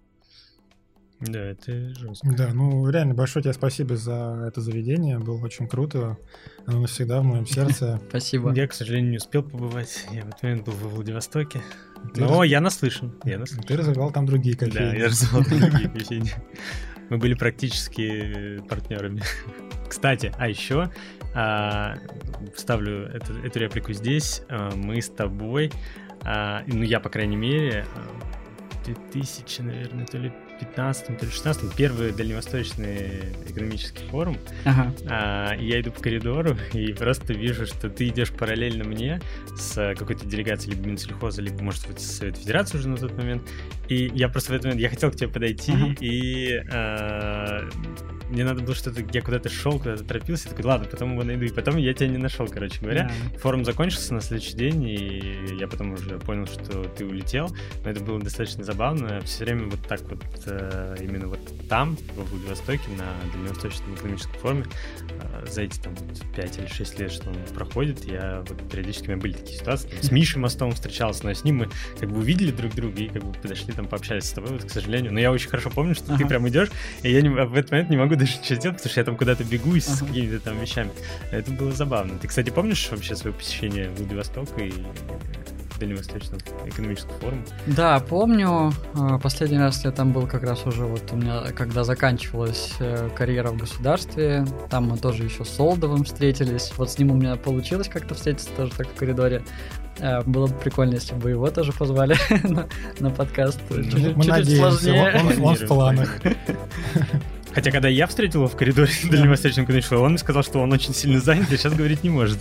Да, это жестко. Да, ну реально большое тебе спасибо за это заведение, было очень круто, оно навсегда в моем сердце. Спасибо. Я, к сожалению, не успел побывать. Я в этот момент был во Владивостоке. Но я наслышан. Я наслышан. Ты развивал там другие Да, кофейни. я развивал другие кофейни. Мы были практически партнерами. Кстати, а еще вставлю эту, эту реплику здесь. А, мы с тобой, а, ну я, по крайней мере, а, в 2000, наверное, то ли 15 то ли 16 первый дальневосточный экономический форум. Ага. А, я иду по коридору и просто вижу, что ты идешь параллельно мне с какой-то делегацией либо Минсельхоза, либо, может быть, Совет Федерации уже на тот момент. И я просто в этот момент, я хотел к тебе подойти, ага. и а, мне надо было что-то, я куда-то шел, куда-то торопился, такой, ладно, потом его найду. И потом я тебя не нашел, короче говоря. Yeah. Форум закончился на следующий день, и я потом уже понял, что ты улетел. Но это было достаточно забавно. Все время вот так вот, э, именно вот там, во Владивостоке, на Дальневосточном экономическом форуме, э, за эти там 5 или 6 лет, что он проходит, я вот периодически у меня были такие ситуации. С Мишей Мостом встречался, но с ним мы как бы увидели друг друга и как бы подошли там пообщались с тобой, вот, к сожалению. Но я очень хорошо помню, что ага. ты прям идешь, и я не, в этот момент не могу даже ничего сделать, потому что я там куда-то бегу uh-huh. с какими-то там вещами. Это было забавно. Ты, кстати, помнишь вообще свое посещение Владивостока и Дальневосточного экономического форума? Да, помню. А, последний раз я там был как раз уже вот у меня, когда заканчивалась э, карьера в государстве. Там мы тоже еще с Солдовым встретились. Вот с ним у меня получилось как-то встретиться тоже так в коридоре. Э, было бы прикольно, если бы его тоже позвали на, на подкаст. Чуть-чуть, мы чуть сложнее. Он, он в планах. Хотя, когда я встретил его в коридоре да. Дальневосточного экономического, он мне сказал, что он очень сильно занят и сейчас говорить не может.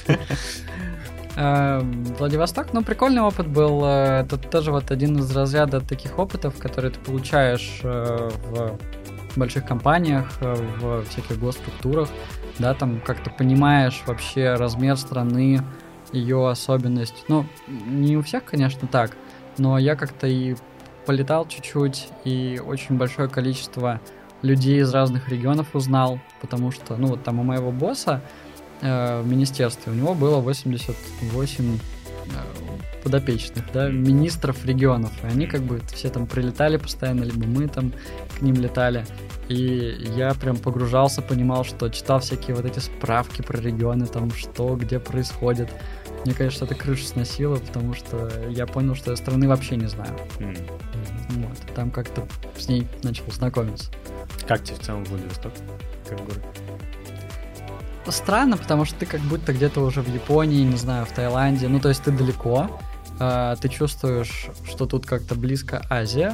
Э, Владивосток, ну, прикольный опыт был. Э, это тоже вот один из разряда таких опытов, которые ты получаешь э, в больших компаниях, в всяких госструктурах, да, там как-то понимаешь вообще размер страны, ее особенность. Ну, не у всех, конечно, так, но я как-то и полетал чуть-чуть, и очень большое количество людей из разных регионов узнал, потому что, ну, вот там у моего босса э, в министерстве у него было 88 э, подопечных, да, министров регионов, и они как бы все там прилетали постоянно, либо мы там к ним летали, и я прям погружался, понимал, что читал всякие вот эти справки про регионы, там что, где происходит. Мне, конечно, это крышу сносило, потому что я понял, что я страны вообще не знаю. Mm. Вот, там как-то с ней начал знакомиться. Как тебе в целом Владивосток, как город? Странно, потому что ты как будто где-то уже в Японии, не знаю, в Таиланде. Ну, то есть ты далеко, э, ты чувствуешь, что тут как-то близко Азия,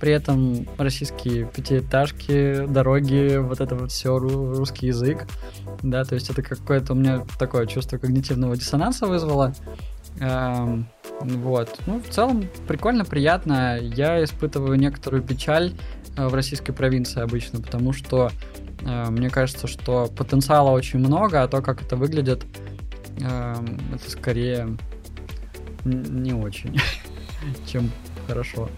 при этом российские пятиэтажки, дороги, вот это вот все, русский язык, да, то есть это какое-то у меня такое чувство когнитивного диссонанса вызвало. Эм, вот, ну, в целом прикольно, приятно. Я испытываю некоторую печаль Э, в российской провинции обычно, потому что мне кажется, что потенциала очень много, а то, как это выглядит, э, это скорее не очень, чем хорошо.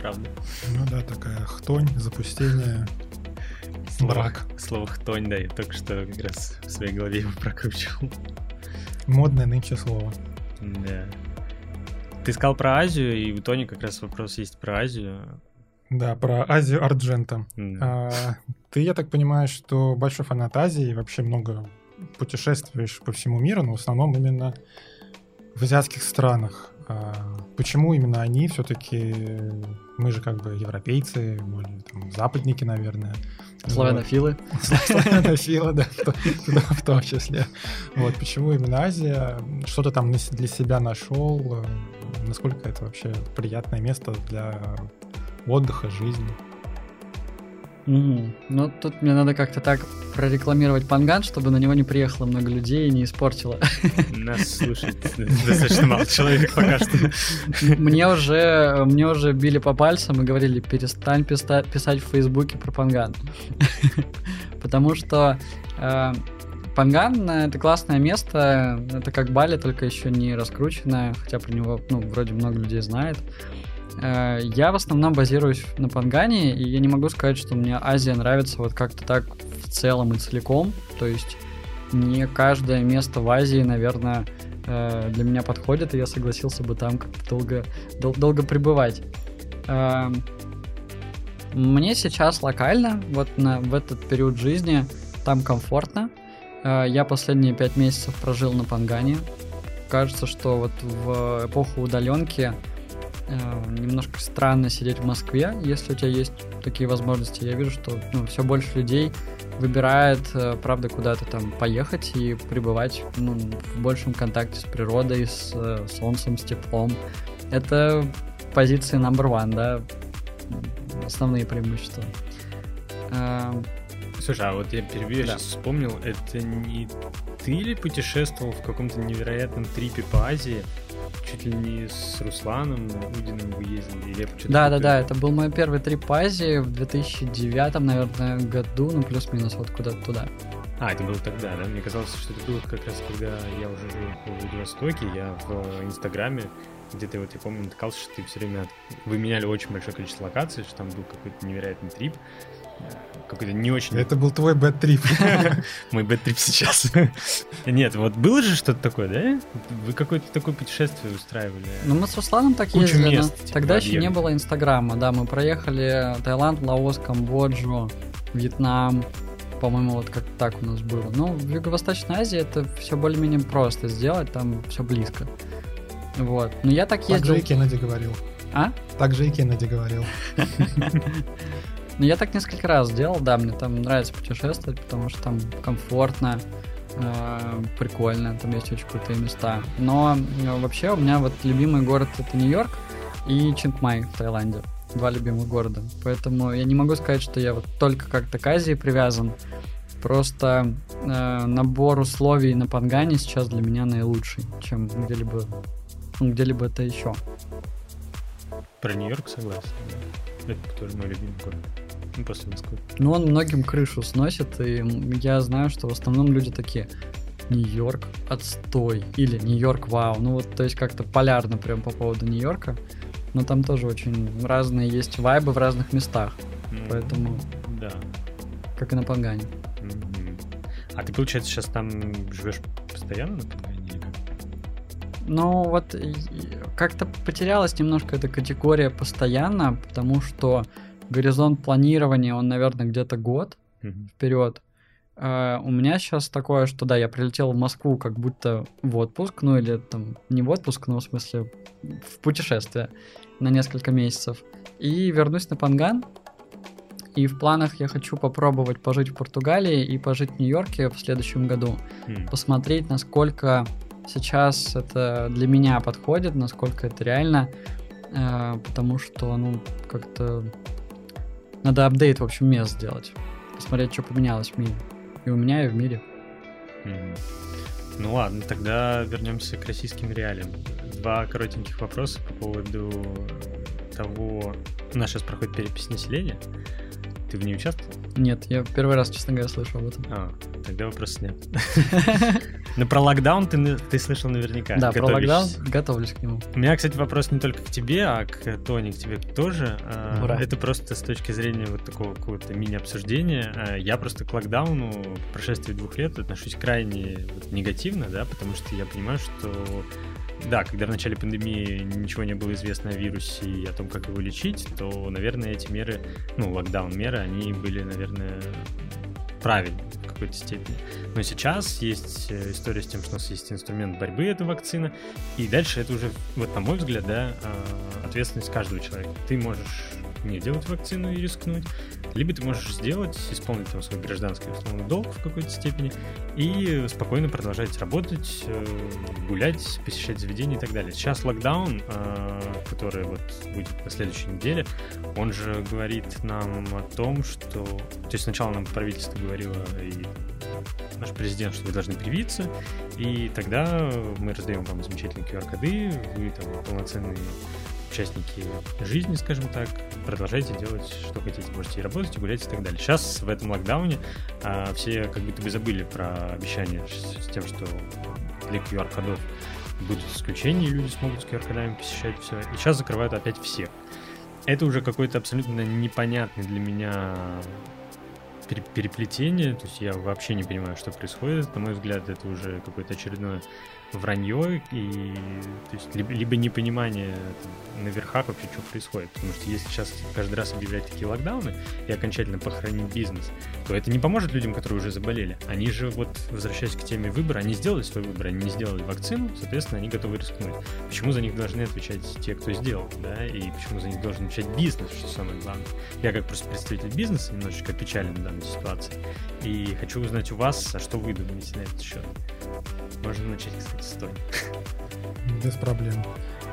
Правда. Ну да, такая хтонь, запустение, слово, брак. Слово хтонь, да, я только что как раз в своей голове его прокручивал. Модное нынче слово. Да. Ты сказал про Азию, и у Тони как раз вопрос есть про Азию. Да, про Азию Арджента. Mm. А, ты, я так понимаю, что большой фанат Азии вообще много путешествуешь по всему миру, но в основном именно в азиатских странах. А, почему именно они все-таки... Мы же как бы европейцы, более там, западники, наверное. Славянофилы. Славянофилы, да, в том числе. Вот, почему именно Азия? Что то там для себя нашел? Насколько это вообще приятное место для отдыха, жизни. Mm. Ну, тут мне надо как-то так прорекламировать Панган, чтобы на него не приехало много людей и не испортило. Нас слушает достаточно мало человек пока что. Мне уже, мне уже били по пальцам и говорили, перестань писать в Фейсбуке про Панган. Потому что э, Панган — это классное место, это как Бали, только еще не раскрученное, хотя про него, ну, вроде много людей знает. Э, я в основном базируюсь на Пангане, и я не могу сказать, что мне Азия нравится вот как-то так в целом и целиком. То есть не каждое место в Азии, наверное, э, для меня подходит, и я согласился бы там как-то долго, дол- долго пребывать. Эм, мне сейчас локально, вот на, в этот период жизни, там комфортно. Э, я последние пять месяцев прожил на Пангане. Кажется, что вот в эпоху удаленки Э, немножко странно сидеть в Москве, если у тебя есть такие возможности. Я вижу, что ну, все больше людей выбирает, э, правда, куда-то там поехать и пребывать ну, в большем контакте с природой, с э, солнцем, с теплом. Это позиция number one, да. основные преимущества. Слушай, а вот я перебью, я да. сейчас вспомнил, это не ты ли путешествовал в каком-то невероятном трипе по Азии? Чуть ли не с Русланом Удиным вы ездили? Или да, да, да, это был мой первый трип Азии в 2009, наверное, году, ну плюс-минус вот куда-то туда. А, это было тогда, да? Мне казалось, что это было как раз, когда я уже жил в Владивостоке, я в Инстаграме где-то вот я помню натыкался, что ты все время вы меняли очень большое количество локаций, что там был какой-то невероятный trip, какой-то не очень... Это был твой bad trip. Мой bad trip сейчас. Нет, вот было же что-то такое, да? Вы какое-то такое путешествие устраивали? Ну, мы с Русланом так ездили. Типа, Тогда еще не было Инстаграма, да. Мы проехали Таиланд, Лаос, Камбоджу, Вьетнам. По-моему, вот как так у нас было. Ну, в Юго-Восточной Азии это все более-менее просто сделать, там все близко. Вот. Но я так ездил... Так же и Кеннеди говорил. А? Так же и Кеннеди говорил. Ну, я так несколько раз делал, да, мне там нравится путешествовать, потому что там комфортно, э, прикольно, там есть очень крутые места. Но э, вообще у меня вот любимый город это Нью-Йорк и Чингмай в Таиланде. Два любимых города. Поэтому я не могу сказать, что я вот только как-то к Азии привязан. Просто э, набор условий на Пангане сейчас для меня наилучший, чем где-либо ну, где-либо это еще. Про Нью-Йорк согласен. Это тоже мой любимый город. Ну, после Москвы. Ну, он многим крышу сносит, и я знаю, что в основном люди такие, Нью-Йорк отстой, или Нью-Йорк вау. Ну, вот, то есть как-то полярно прям по поводу Нью-Йорка. Но там тоже очень разные есть вайбы в разных местах. Mm, поэтому... Да. Как и на Пангане. Mm-hmm. А ты, получается, сейчас там живешь постоянно на Пангане? Ну, вот как-то потерялась немножко эта категория постоянно, потому что горизонт планирования, он, наверное, где-то год mm-hmm. вперед. Uh, у меня сейчас такое, что да, я прилетел в Москву как будто в отпуск, ну или там не в отпуск, но в смысле в путешествие на несколько месяцев. И вернусь на Панган. И в планах я хочу попробовать пожить в Португалии и пожить в Нью-Йорке в следующем году. Mm. Посмотреть, насколько сейчас это для меня подходит, насколько это реально. Uh, потому что, ну, как-то надо апдейт, в общем, мест сделать. Посмотреть, что поменялось в мире. И у меня, и в мире. Mm-hmm. Ну ладно, тогда вернемся к российским реалиям. Два коротеньких вопроса по поводу того... У нас сейчас проходит перепись населения. Ты в ней участвовал? Нет, я первый раз, честно говоря, слышал об этом. А, тогда вопрос нет. Но про локдаун ты, ты слышал наверняка. Да, про локдаун готовлюсь к нему. У меня, кстати, вопрос не только к тебе, а к Тони, к тебе тоже. А, Ура. Это просто с точки зрения вот такого какого-то мини-обсуждения. А, я просто к локдауну в прошествии двух лет отношусь крайне вот, негативно, да, потому что я понимаю, что да, когда в начале пандемии ничего не было известно о вирусе и о том, как его лечить, то, наверное, эти меры, ну, локдаун-меры, они были, наверное, правильны в какой-то степени. Но сейчас есть э, история с тем, что у нас есть инструмент борьбы, это вакцина, и дальше это уже, вот на мой взгляд, да, а, ответственность каждого человека. Ты можешь не делать вакцину и рискнуть, либо ты можешь сделать, исполнить там свой гражданский условный долг в какой-то степени и спокойно продолжать работать, э, гулять, посещать заведения и так далее. Сейчас локдаун, э, который вот будет на следующей неделе, он же говорит нам о том, что... То есть сначала нам правительство говорило и наш президент, что вы должны привиться, и тогда мы раздаем вам замечательные QR-коды, вы там полноценные участники жизни, скажем так, продолжайте делать, что хотите. Можете и работать, и гулять, и так далее. Сейчас в этом локдауне а, все как будто бы забыли про обещание с, с тем, что для QR-кодов будут исключения, люди смогут с QR-кодами посещать все. И сейчас закрывают опять всех. Это уже какой-то абсолютно непонятный для меня переплетение, то есть я вообще не понимаю, что происходит. На мой взгляд, это уже какое-то очередное вранье и то есть, либо, либо непонимание там, вообще, что происходит. Потому что если сейчас каждый раз объявлять такие локдауны и окончательно похоронить бизнес, то это не поможет людям, которые уже заболели. Они же, вот возвращаясь к теме выбора, они сделали свой выбор, они не сделали вакцину, соответственно, они готовы рискнуть. Почему за них должны отвечать те, кто сделал, да, и почему за них должен отвечать бизнес, что самое главное. Я как просто представитель бизнеса немножечко печален в данной ситуации. И хочу узнать у вас, а что вы думаете на этот счет? Можно начать, кстати, с той. Без проблем.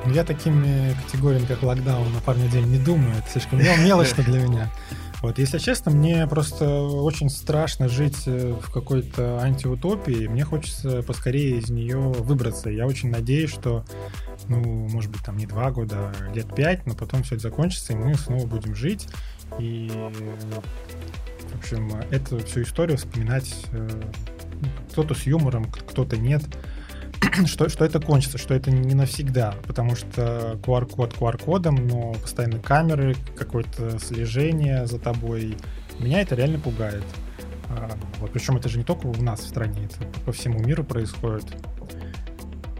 Но я такими категориями, как локдаун на парня день, не думаю. Это слишком мелочно для меня. Вот, если честно, мне просто очень страшно жить э, в какой-то антиутопии. Мне хочется поскорее из нее выбраться. Я очень надеюсь, что, ну, может быть, там не два года, а лет пять, но потом все это закончится, и мы снова будем жить. И, в общем, эту всю историю вспоминать э, ну, кто-то с юмором, кто-то нет. что, что это кончится, что это не навсегда, потому что QR-код QR-кодом, но постоянно камеры, какое-то слежение за тобой, меня это реально пугает. А, вот, причем это же не только у нас в стране, это по всему миру происходит.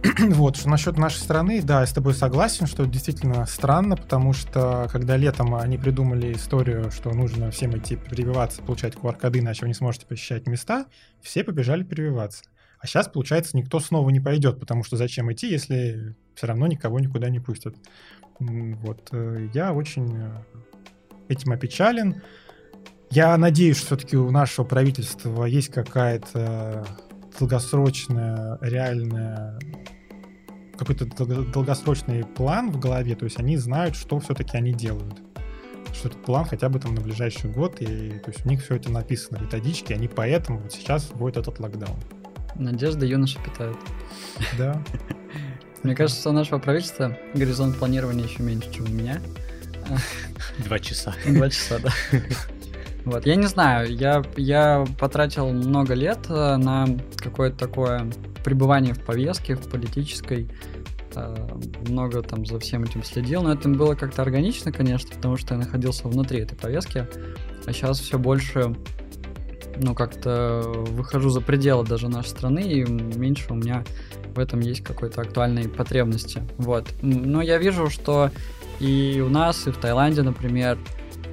вот, что насчет нашей страны, да, я с тобой согласен, что действительно странно, потому что когда летом они придумали историю, что нужно всем идти прививаться, получать QR-коды, иначе вы не сможете посещать места, все побежали прививаться. А сейчас, получается, никто снова не пойдет, потому что зачем идти, если все равно никого никуда не пустят. Вот. Э, я очень э, этим опечален. Я надеюсь, что все-таки у нашего правительства есть какая-то долгосрочная, реальная какой-то долгосрочный план в голове, то есть они знают, что все-таки они делают. Что этот план хотя бы там на ближайший год, и то есть у них все это написано в методичке, они поэтому вот сейчас вводят этот локдаун. Надежда юноша питает. Да. Мне кажется, у нашего правительства горизонт планирования еще меньше, чем у меня. Два часа. Два часа, да. Вот, я не знаю, я, я потратил много лет э, на какое-то такое пребывание в повестке, в политической, э, много там за всем этим следил, но это было как-то органично, конечно, потому что я находился внутри этой повестки, а сейчас все больше ну, как-то выхожу за пределы даже нашей страны, и меньше у меня в этом есть какой-то актуальной потребности. Вот. Но я вижу, что и у нас, и в Таиланде, например,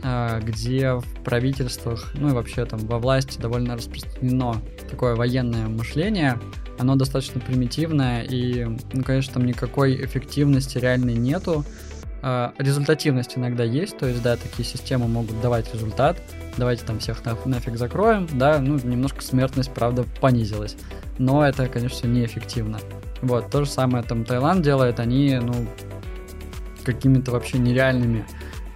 а, где в правительствах, ну и вообще там во власти довольно распространено такое военное мышление, оно достаточно примитивное, и, ну, конечно, там никакой эффективности реальной нету, результативность иногда есть, то есть, да, такие системы могут давать результат, давайте там всех на, нафиг закроем, да, ну, немножко смертность, правда, понизилась, но это, конечно, неэффективно. Вот, то же самое там Таиланд делает, они, ну, какими-то вообще нереальными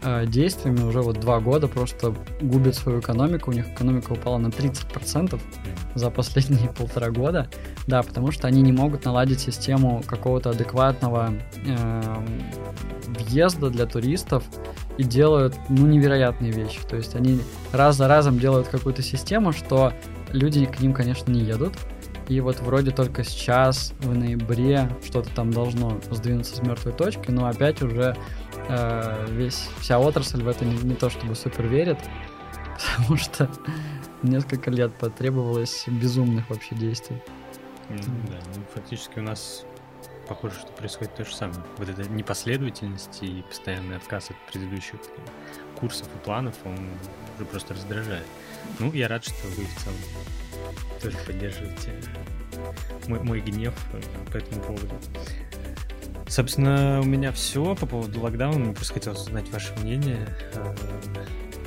э, действиями уже вот два года просто губят свою экономику, у них экономика упала на 30% за последние полтора года, да, потому что они не могут наладить систему какого-то адекватного э, въезда для туристов и делают, ну, невероятные вещи. То есть они раз за разом делают какую-то систему, что люди к ним, конечно, не едут. И вот вроде только сейчас, в ноябре, что-то там должно сдвинуться с мертвой точки, но опять уже э, весь, вся отрасль в это не, не то чтобы супер верит, потому что несколько лет потребовалось безумных вообще действий. Да, ну, фактически у нас похоже, что происходит то же самое. Вот эта непоследовательность и постоянный отказ от предыдущих курсов и планов, он уже просто раздражает. Ну, я рад, что вы в целом тоже поддерживаете мой, мой гнев по этому поводу. Собственно, у меня все по поводу локдауна. Мне просто хотелось узнать ваше мнение э,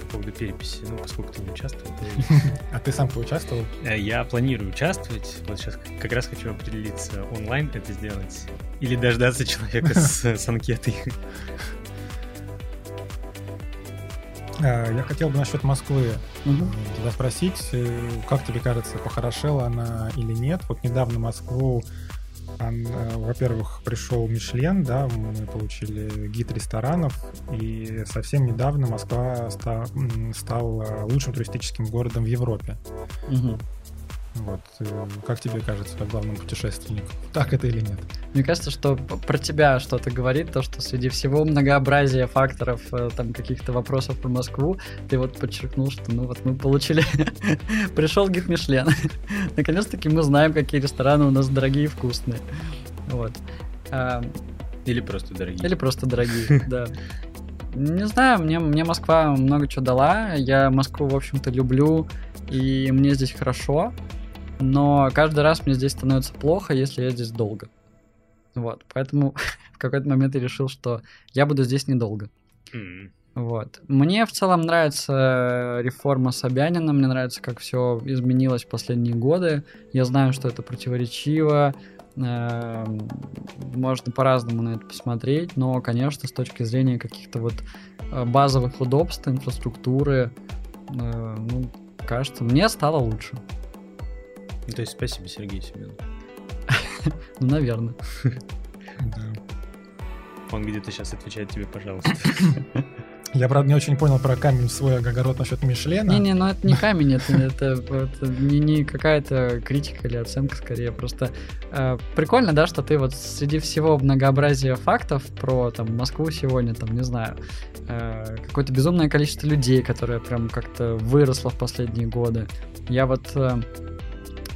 по поводу переписи, ну, поскольку ты не участвовал. А ты сам поучаствовал? Э, я планирую участвовать. Вот сейчас как раз хочу определиться, онлайн это сделать или дождаться человека с, анкетой. Э, я хотел бы насчет Москвы угу. тебя спросить, как тебе кажется, похорошела она или нет? Вот недавно Москву во-первых, пришел Мишлен, да, мы получили гид ресторанов, и совсем недавно Москва стал, стал э, лучшим туристическим городом в Европе. Угу. Вот. Э, как тебе кажется, как главному путешественнику? Так это или нет? Мне кажется, что про тебя что-то говорит, то, что среди всего многообразия факторов, э, там, каких-то вопросов про Москву, ты вот подчеркнул, что, ну, вот мы получили... Пришел гид Мишлен. Наконец-таки мы знаем, какие рестораны у нас дорогие и вкусные. Вот. Или просто дорогие. Или просто дорогие, да. Не знаю, мне, мне Москва много чего дала. Я Москву, в общем-то, люблю, и мне здесь хорошо но каждый раз мне здесь становится плохо, если я здесь долго. Вот, поэтому в какой-то момент я решил, что я буду здесь недолго. Mm. Вот. Мне в целом нравится реформа Собянина, мне нравится, как все изменилось в последние годы. Я знаю, что это противоречиво, Э, можно по-разному на это посмотреть, но, конечно, с точки зрения каких-то вот э, базовых удобств, инфраструктуры, э, ну, кажется, мне стало лучше. Ну, то есть спасибо, Сергей Семенов. Ну, наверное. Он где-то сейчас отвечает тебе, пожалуйста. Я, правда, не очень понял про камень в свой огород насчет Мишлена. Не-не, ну это не камень, это, это, это не, не какая-то критика или оценка, скорее. Просто э, прикольно, да, что ты вот среди всего многообразия фактов про там Москву сегодня, там, не знаю, э, какое-то безумное количество людей, которое прям как-то выросло в последние годы. Я вот э,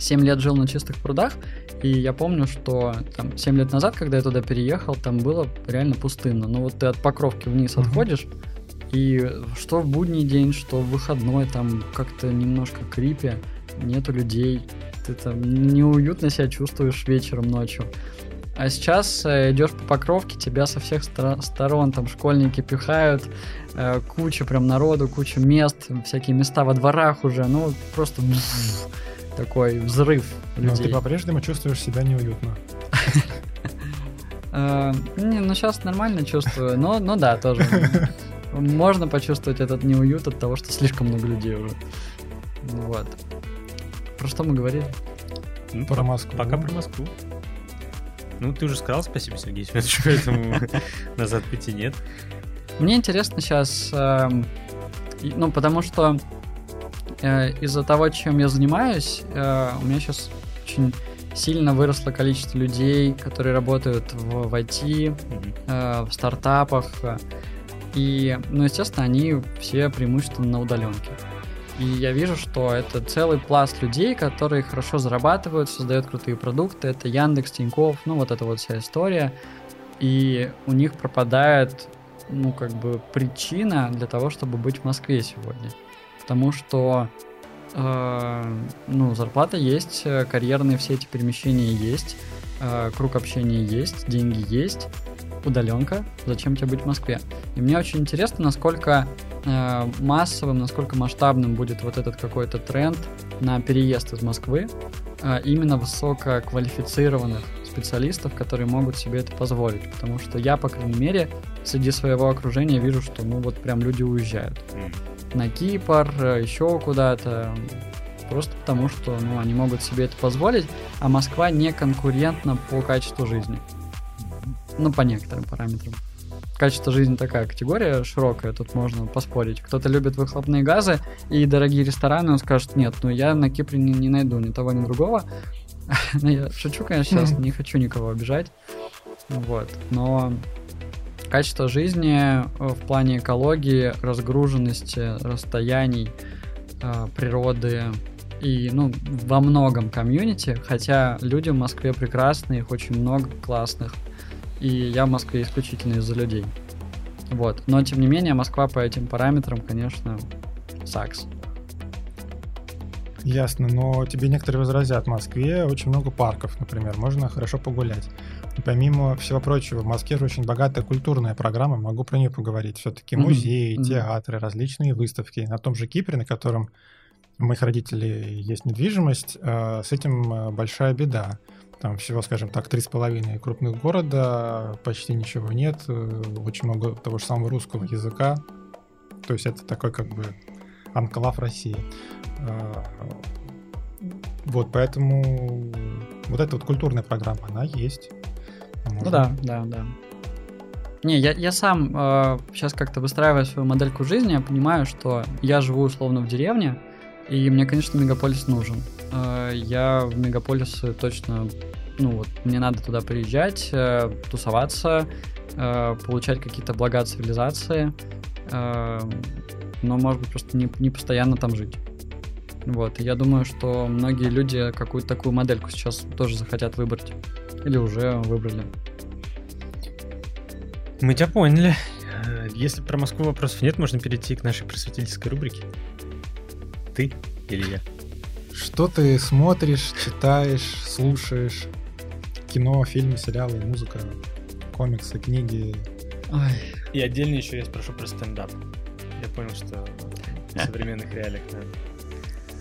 7 лет жил на чистых прудах, и я помню, что там 7 лет назад, когда я туда переехал, там было реально пустынно. Но вот ты от Покровки вниз mm-hmm. отходишь, и что в будний день, что в выходной, там как-то немножко крипи, нету людей, ты там неуютно себя чувствуешь вечером, ночью. А сейчас э, идешь по покровке, тебя со всех стор- сторон там школьники пихают, э, куча прям народу, куча мест, всякие места во дворах уже, ну просто такой взрыв людей. Но ты по-прежнему чувствуешь себя неуютно. Э, не, ну сейчас нормально чувствую, но, ну да, тоже. Можно почувствовать этот неуют от того, что слишком много людей уже. Вот. Про что мы говорили? Ну, про Москву. Пока про Москву. Ну, ты уже сказал спасибо, Сергей Семенович, поэтому назад пути нет. Мне интересно сейчас, эм, ну, потому что э, из-за того, чем я занимаюсь, э, у меня сейчас очень сильно выросло количество людей, которые работают в, в IT, э, в стартапах. И, ну, естественно, они все преимущественно на удаленке. И я вижу, что это целый пласт людей, которые хорошо зарабатывают, создают крутые продукты. Это Яндекс, Тинькофф, ну вот эта вот вся история. И у них пропадает, ну, как бы причина для того, чтобы быть в Москве сегодня. Потому что э, ну, зарплата есть, карьерные все эти перемещения есть, э, круг общения есть, деньги есть, удаленка, зачем тебе быть в Москве? И мне очень интересно, насколько э, массовым, насколько масштабным будет вот этот какой-то тренд на переезд из Москвы э, именно высококвалифицированных специалистов, которые могут себе это позволить. Потому что я, по крайней мере, среди своего окружения вижу, что ну вот прям люди уезжают. На Кипр, э, еще куда-то. Просто потому, что ну, они могут себе это позволить, а Москва не конкурентна по качеству жизни. Ну, по некоторым параметрам. Качество жизни такая категория широкая, тут можно поспорить. Кто-то любит выхлопные газы и дорогие рестораны, он скажет, нет, ну я на Кипре не, не найду ни того, ни другого. Ну, я шучу, конечно, сейчас, не хочу никого обижать. Вот, но качество жизни в плане экологии, разгруженности, расстояний, а, природы и, ну, во многом комьюнити, хотя люди в Москве прекрасные, их очень много классных, и я в Москве исключительно из-за людей. Вот. Но, тем не менее, Москва по этим параметрам, конечно, сакс. Ясно, но тебе некоторые возразят, в Москве очень много парков, например, можно хорошо погулять. И помимо всего прочего, в Москве же очень богатая культурная программа, могу про нее поговорить. Все-таки музеи, mm-hmm. театры, различные выставки. На том же Кипре, на котором у моих родителей есть недвижимость, э, с этим э, большая беда. Там всего, скажем так, три с половиной крупных города, почти ничего нет, э, очень много того же самого русского языка. То есть это такой как бы анклав России. А, вот, поэтому вот эта вот культурная программа, она есть. Ну да, да, да. Не, я, я сам э, сейчас как-то выстраиваю свою модельку жизни, я понимаю, что я живу условно в деревне, и мне, конечно, мегаполис нужен. Э, я в мегаполисы точно ну вот, мне надо туда приезжать, э, тусоваться, э, получать какие-то блага цивилизации, э, но, может быть, просто не, не постоянно там жить. Вот, и я думаю, что многие люди какую-то такую модельку сейчас тоже захотят выбрать. Или уже выбрали. Мы тебя поняли. Если про Москву вопросов нет, можно перейти к нашей просветительской рубрике. Ты или я? Что ты смотришь, читаешь, слушаешь? кино, фильмы, сериалы, музыка, комиксы, книги. Ой. И отдельно еще я спрошу про стендап. Я понял, что в современных реалиях, наверное.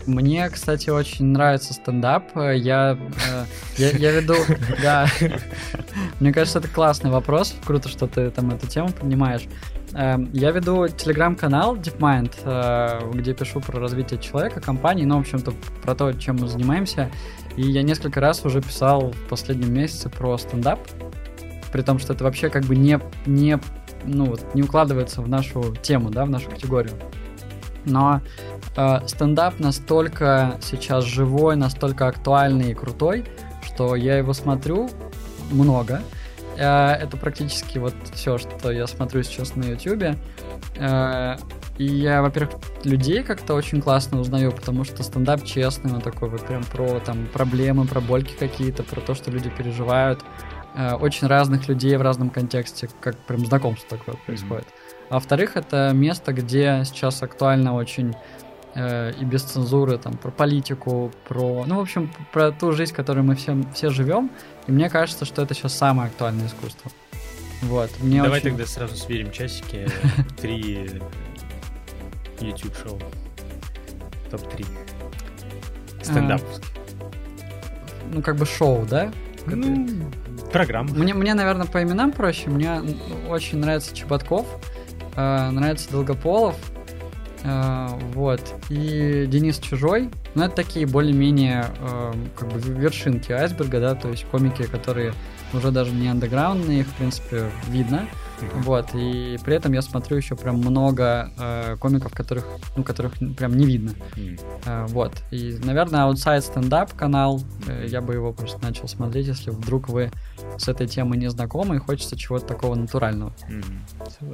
Мне, кстати, очень нравится стендап. Я, э, я, я веду... Да. Мне кажется, это классный вопрос. Круто, что ты там эту тему поднимаешь. Э, я веду телеграм-канал DeepMind, э, где пишу про развитие человека, компании, ну, в общем-то, про то, чем мы занимаемся. И я несколько раз уже писал в последнем месяце про стендап, при том, что это вообще как бы не, не, ну, не укладывается в нашу тему, да, в нашу категорию. Но стендап настолько сейчас живой, настолько актуальный и крутой, что я его смотрю много. Э, это практически вот все, что я смотрю сейчас на YouTube. Э, и я, во-первых, людей как-то очень классно узнаю, потому что стендап честный, он такой вот прям про там проблемы, про больки какие-то, про то, что люди переживают. Э, очень разных людей в разном контексте, как прям знакомство такое происходит. Mm-hmm. А во-вторых, это место, где сейчас актуально очень э, и без цензуры, там, про политику, про, ну, в общем, про ту жизнь, в которой мы все, все живем. И мне кажется, что это сейчас самое актуальное искусство. Вот. Мне Давай очень... тогда сразу сверим часики. Три YouTube шоу. Топ-3. Стендаповские. Ну, как бы шоу, да? Ну, программа. Мне, мне, наверное, по именам проще. Мне очень нравится Чеботков, э, нравится Долгополов, вот, и Денис Чужой. Ну, это такие более-менее э, как бы вершинки айсберга, да, то есть комики, которые уже даже не андеграундные, их, в принципе, видно. Вот, и при этом я смотрю еще прям много э, комиков, которых, ну, которых прям не видно. Э, вот, и, наверное, Outside Stand Up канал, э, я бы его просто начал смотреть, если вдруг вы с этой темой не знакомы и хочется чего-то такого натурального.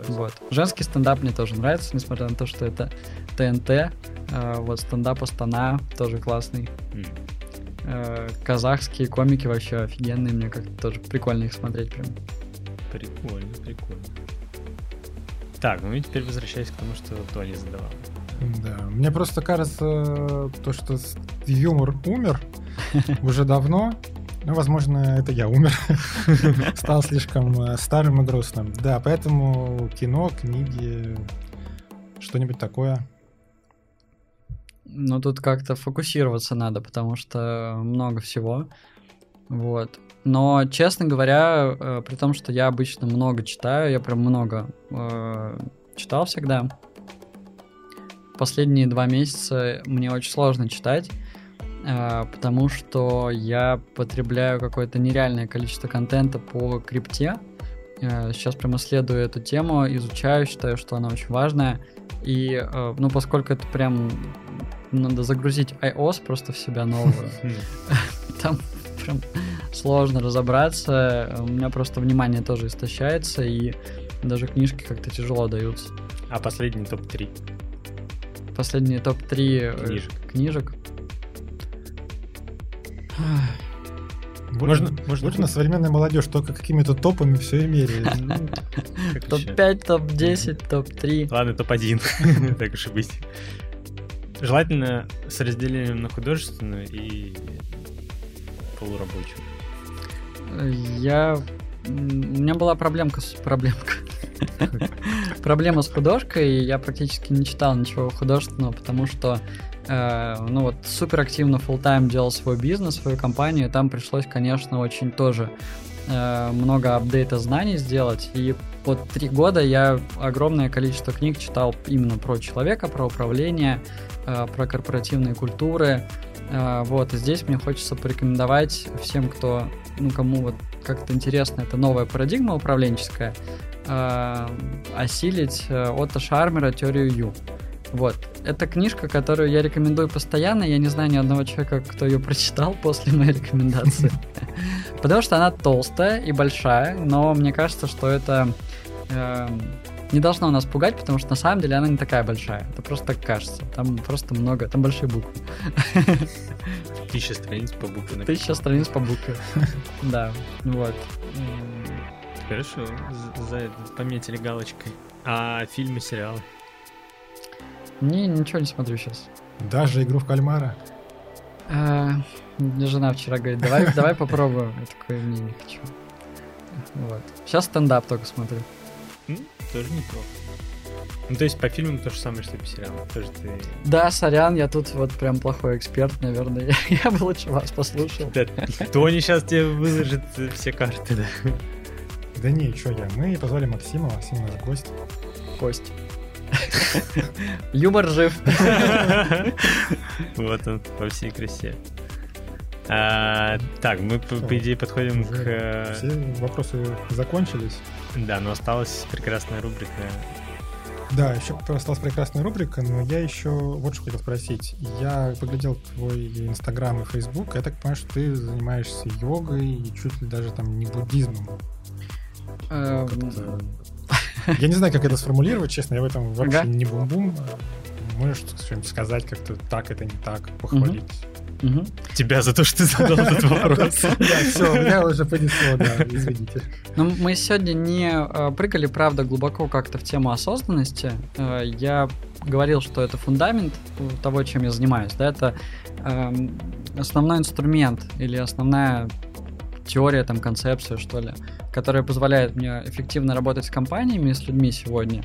Вот. Женский стендап мне тоже нравится, несмотря на то, что это ТНТ. Э, вот стендап Астана тоже классный. Э, казахские комики вообще офигенные, мне как-то тоже прикольно их смотреть прям. Прикольно, прикольно. Так, ну и теперь возвращаясь к тому, что Тони задавал. Да, мне просто кажется, то, что юмор умер уже давно, ну, возможно, это я умер. Стал слишком э, старым и грустным. Да, поэтому кино, книги, что-нибудь такое. Ну, тут как-то фокусироваться надо, потому что много всего. Вот. Но, честно говоря, э, при том, что я обычно много читаю, я прям много э, читал всегда. Последние два месяца мне очень сложно читать, э, потому что я потребляю какое-то нереальное количество контента по крипте. Э, сейчас прям исследую эту тему, изучаю, считаю, что она очень важная. И, э, ну, поскольку это прям надо загрузить iOS просто в себя новую, там прям сложно разобраться. У меня просто внимание тоже истощается, и даже книжки как-то тяжело даются. А последний топ-3? Последний топ-3 книжек. книжек. Можно, можно, можно современная молодежь только какими-то топами все и меряет. Топ-5, топ-10, топ-3. Ладно, топ-1. Так уж и быть. Желательно с разделением на художественную и полурабочую. Я... У меня была проблемка с... Проблемка. Проблема с художкой, я практически не читал ничего художественного, потому что э, ну вот супер активно full time делал свой бизнес, свою компанию, и там пришлось, конечно, очень тоже э, много апдейта знаний сделать, и вот три года я огромное количество книг читал именно про человека, про управление, э, про корпоративные культуры, вот, и здесь мне хочется порекомендовать всем, кто, ну, кому вот как-то интересно, это новая парадигма управленческая, э, осилить э, Отто Шармера теорию Ю. Вот. Это книжка, которую я рекомендую постоянно. Я не знаю ни одного человека, кто ее прочитал после моей рекомендации. Потому что она толстая и большая, но мне кажется, что это эм, не должно нас пугать, потому что на самом деле она не такая большая. Это просто так кажется. Там просто много, там большие буквы. Тысяча страниц по букве. Тысяча страниц по букве. Да, вот. Хорошо, за это пометили галочкой. А фильмы, сериалы? Не, ничего не смотрю сейчас. Даже игру в кальмара? А, мне жена вчера говорит, давай, давай попробуем. Я такой, не, не хочу. Вот. Сейчас стендап только смотрю. Тоже неплохо. Ну, то есть по фильмам то же самое, что и по сериалам. Тоже ты... Да, сорян, я тут вот прям плохой эксперт, наверное. Я бы лучше вас послушал. Да, Тони сейчас тебе выложит все карты, да. Да не, что я. Мы позвали Максима, Максим наш гость. Кость. Юмор жив. Вот он, по всей красе. А, так, мы, по, по идее, подходим к... Все вопросы закончились. Да, но осталась прекрасная рубрика. Да, еще осталась прекрасная рубрика, но я еще вот что хотел спросить. Я поглядел твой Инстаграм и Фейсбук, я так понимаю, что ты занимаешься йогой и чуть ли даже там не буддизмом. Эм, Я не знаю, как это сформулировать, честно, я в этом вообще не бум-бум. Можешь что-нибудь сказать, как-то так, это не так, похвалить. Мгм. Тебя за то, что ты задал этот вопрос. Да, все, меня уже понесло, да, извините. Ну, мы сегодня не э, прыгали, правда, глубоко как-то в тему осознанности. Э, я говорил, что это фундамент того, чем я занимаюсь. Да, это эм, основной инструмент или основная теория, там, концепция, что ли, которая позволяет мне эффективно работать с компаниями и с людьми сегодня.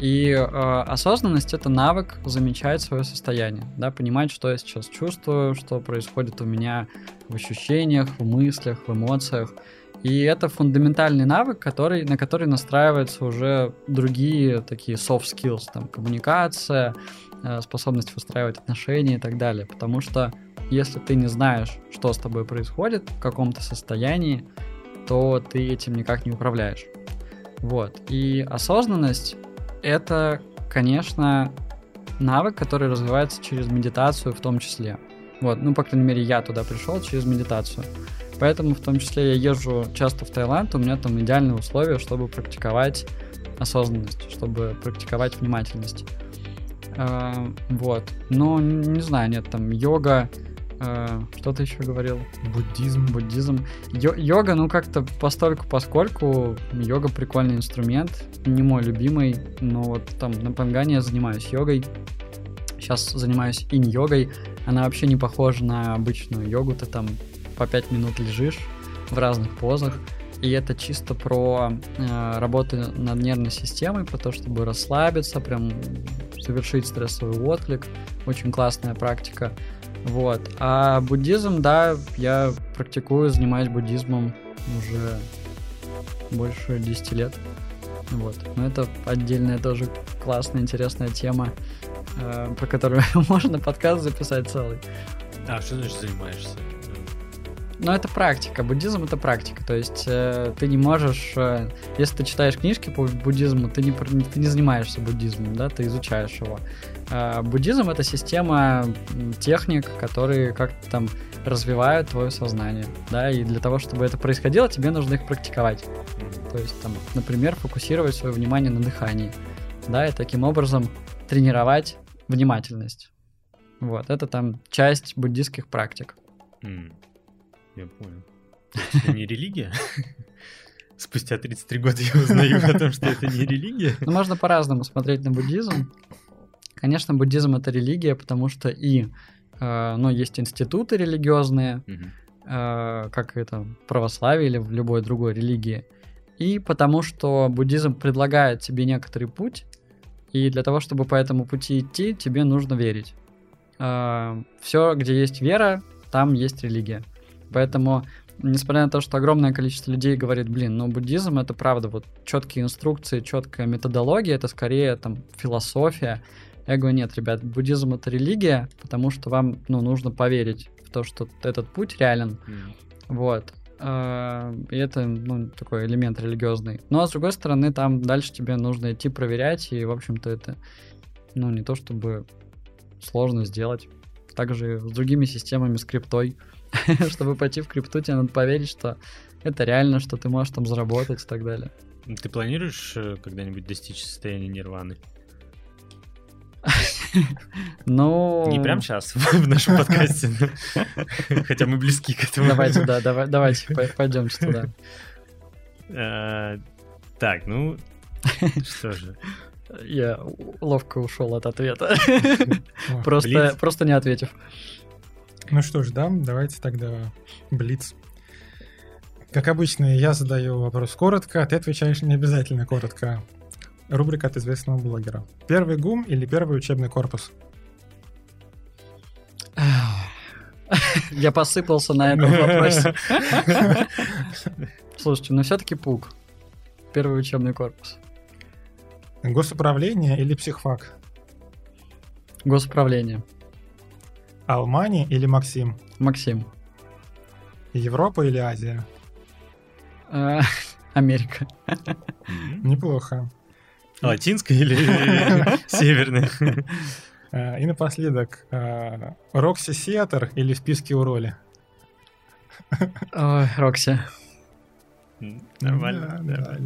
И э, осознанность это навык замечать свое состояние, да, понимать, что я сейчас чувствую, что происходит у меня в ощущениях, в мыслях, в эмоциях. И это фундаментальный навык, который, на который настраиваются уже другие такие soft skills, там, коммуникация, э, способность выстраивать отношения и так далее. Потому что если ты не знаешь, что с тобой происходит, в каком то состоянии, то ты этим никак не управляешь. Вот. И осознанность — это, конечно, навык, который развивается через медитацию в том числе. Вот, ну, по крайней мере, я туда пришел через медитацию. Поэтому в том числе я езжу часто в Таиланд, у меня там идеальные условия, чтобы практиковать осознанность, чтобы практиковать внимательность. А, вот. Но не знаю, нет, там йога, а, что ты еще говорил? Буддизм. Буддизм. Йо- йога, ну как-то постольку поскольку йога прикольный инструмент, не мой любимый, но вот там на Пангане я занимаюсь йогой. Сейчас занимаюсь инь-йогой. Она вообще не похожа на обычную йогу, ты там по 5 минут лежишь в разных позах. И это чисто про э, работу над нервной системой, про то, чтобы расслабиться, прям совершить стрессовый отклик. Очень классная практика. Вот. А буддизм, да, я практикую, занимаюсь буддизмом уже больше 10 лет. Вот. Но это отдельная тоже классная, интересная тема, э, про которую можно подкаст записать целый. А что значит занимаешься? Но это практика. Буддизм это практика. То есть э, ты не можешь, э, если ты читаешь книжки по буддизму, ты не, ты не занимаешься буддизмом, да, ты изучаешь его. А буддизм это система техник, которые как-то там развивают твое сознание, да, и для того, чтобы это происходило, тебе нужно их практиковать. То есть, там, например, фокусировать свое внимание на дыхании, да, и таким образом тренировать внимательность. Вот, это там часть буддистских практик. Я понял. Это не религия? Спустя 33 года я узнаю о том, что это не религия. Ну, можно по-разному смотреть на буддизм. Конечно, буддизм это религия, потому что и э, ну, есть институты религиозные, Мгм. э, как это православие или в любой другой религии. И потому что буддизм предлагает тебе некоторый путь, и для того, чтобы по этому пути идти, тебе нужно верить. все, где есть вера, там есть религия. Поэтому, несмотря на то, что огромное количество людей говорит, блин, ну буддизм это правда вот четкие инструкции, четкая методология, это скорее там философия. Я говорю, нет, ребят, буддизм это религия, потому что вам ну, нужно поверить в то, что этот путь реален. М. Вот. А, И это, ну, такой элемент религиозный. Ну, а с другой стороны, там дальше тебе нужно идти проверять, и, в общем-то, это, ну, не то чтобы сложно сделать. Также с другими системами, с криптой. Чтобы пойти в крипту, тебе надо поверить, что это реально, что ты можешь там заработать и так далее. Ты планируешь э, когда-нибудь достичь состояния нирваны? Ну... Не прям сейчас, в нашем подкасте. Хотя мы близки к этому. Давайте, да, давай, давайте, пойдемте туда. Э, Так, ну, что же. Я ловко ушел от ответа. Просто, просто не ответив. Ну что ж, да, давайте тогда Блиц. Как обычно, я задаю вопрос коротко, а ты отвечаешь не обязательно коротко. Рубрика от известного блогера. Первый ГУМ или первый учебный корпус? Я посыпался на этом вопросе. Слушайте, ну все-таки ПУК. Первый учебный корпус. Госуправление или психфак? Госуправление. Алмани или Максим? Максим. Европа или Азия? Э, Америка. Неплохо. Латинская или северная? Э, И напоследок, э, Рокси Сиатор или в списке у роли? Ой, Рокси. Нормально. Да,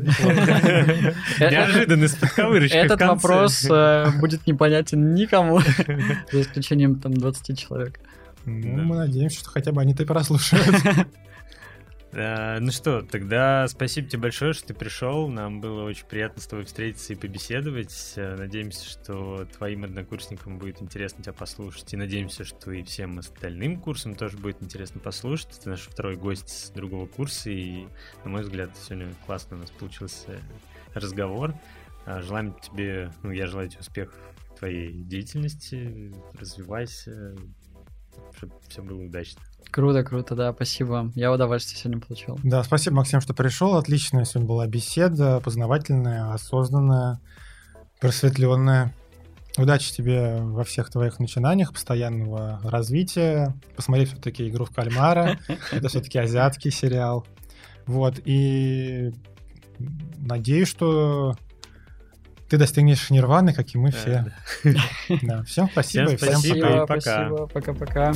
да. Неожиданно с подковырочкой в Этот вопрос э, будет непонятен никому, за исключением там 20 человек. Ну, мы надеемся, что хотя бы они-то и прослушают. А, Ну что, тогда спасибо тебе большое, что ты пришел. Нам было очень приятно с тобой встретиться и побеседовать. Э, Надеемся, что твоим однокурсникам будет интересно тебя послушать. И надеемся, что и всем остальным курсам тоже будет интересно послушать. Ты наш второй гость с другого курса. И, на мой взгляд, сегодня классно у нас получился разговор. А, Желаем тебе, ну, я желаю тебе успехов в твоей деятельности. Развивайся, чтобы все было удачно. Круто, круто, да, спасибо. Я удовольствие сегодня получил. Да, спасибо, Максим, что пришел. Отличная сегодня была беседа, познавательная, осознанная, просветленная. Удачи тебе во всех твоих начинаниях, постоянного развития. Посмотри все-таки игру в кальмара. Это все-таки азиатский сериал. Вот, и надеюсь, что ты достигнешь нирваны, как и мы все. Да, всем спасибо Всем и всем спасибо. пока. и пока. Спасибо, пока-пока.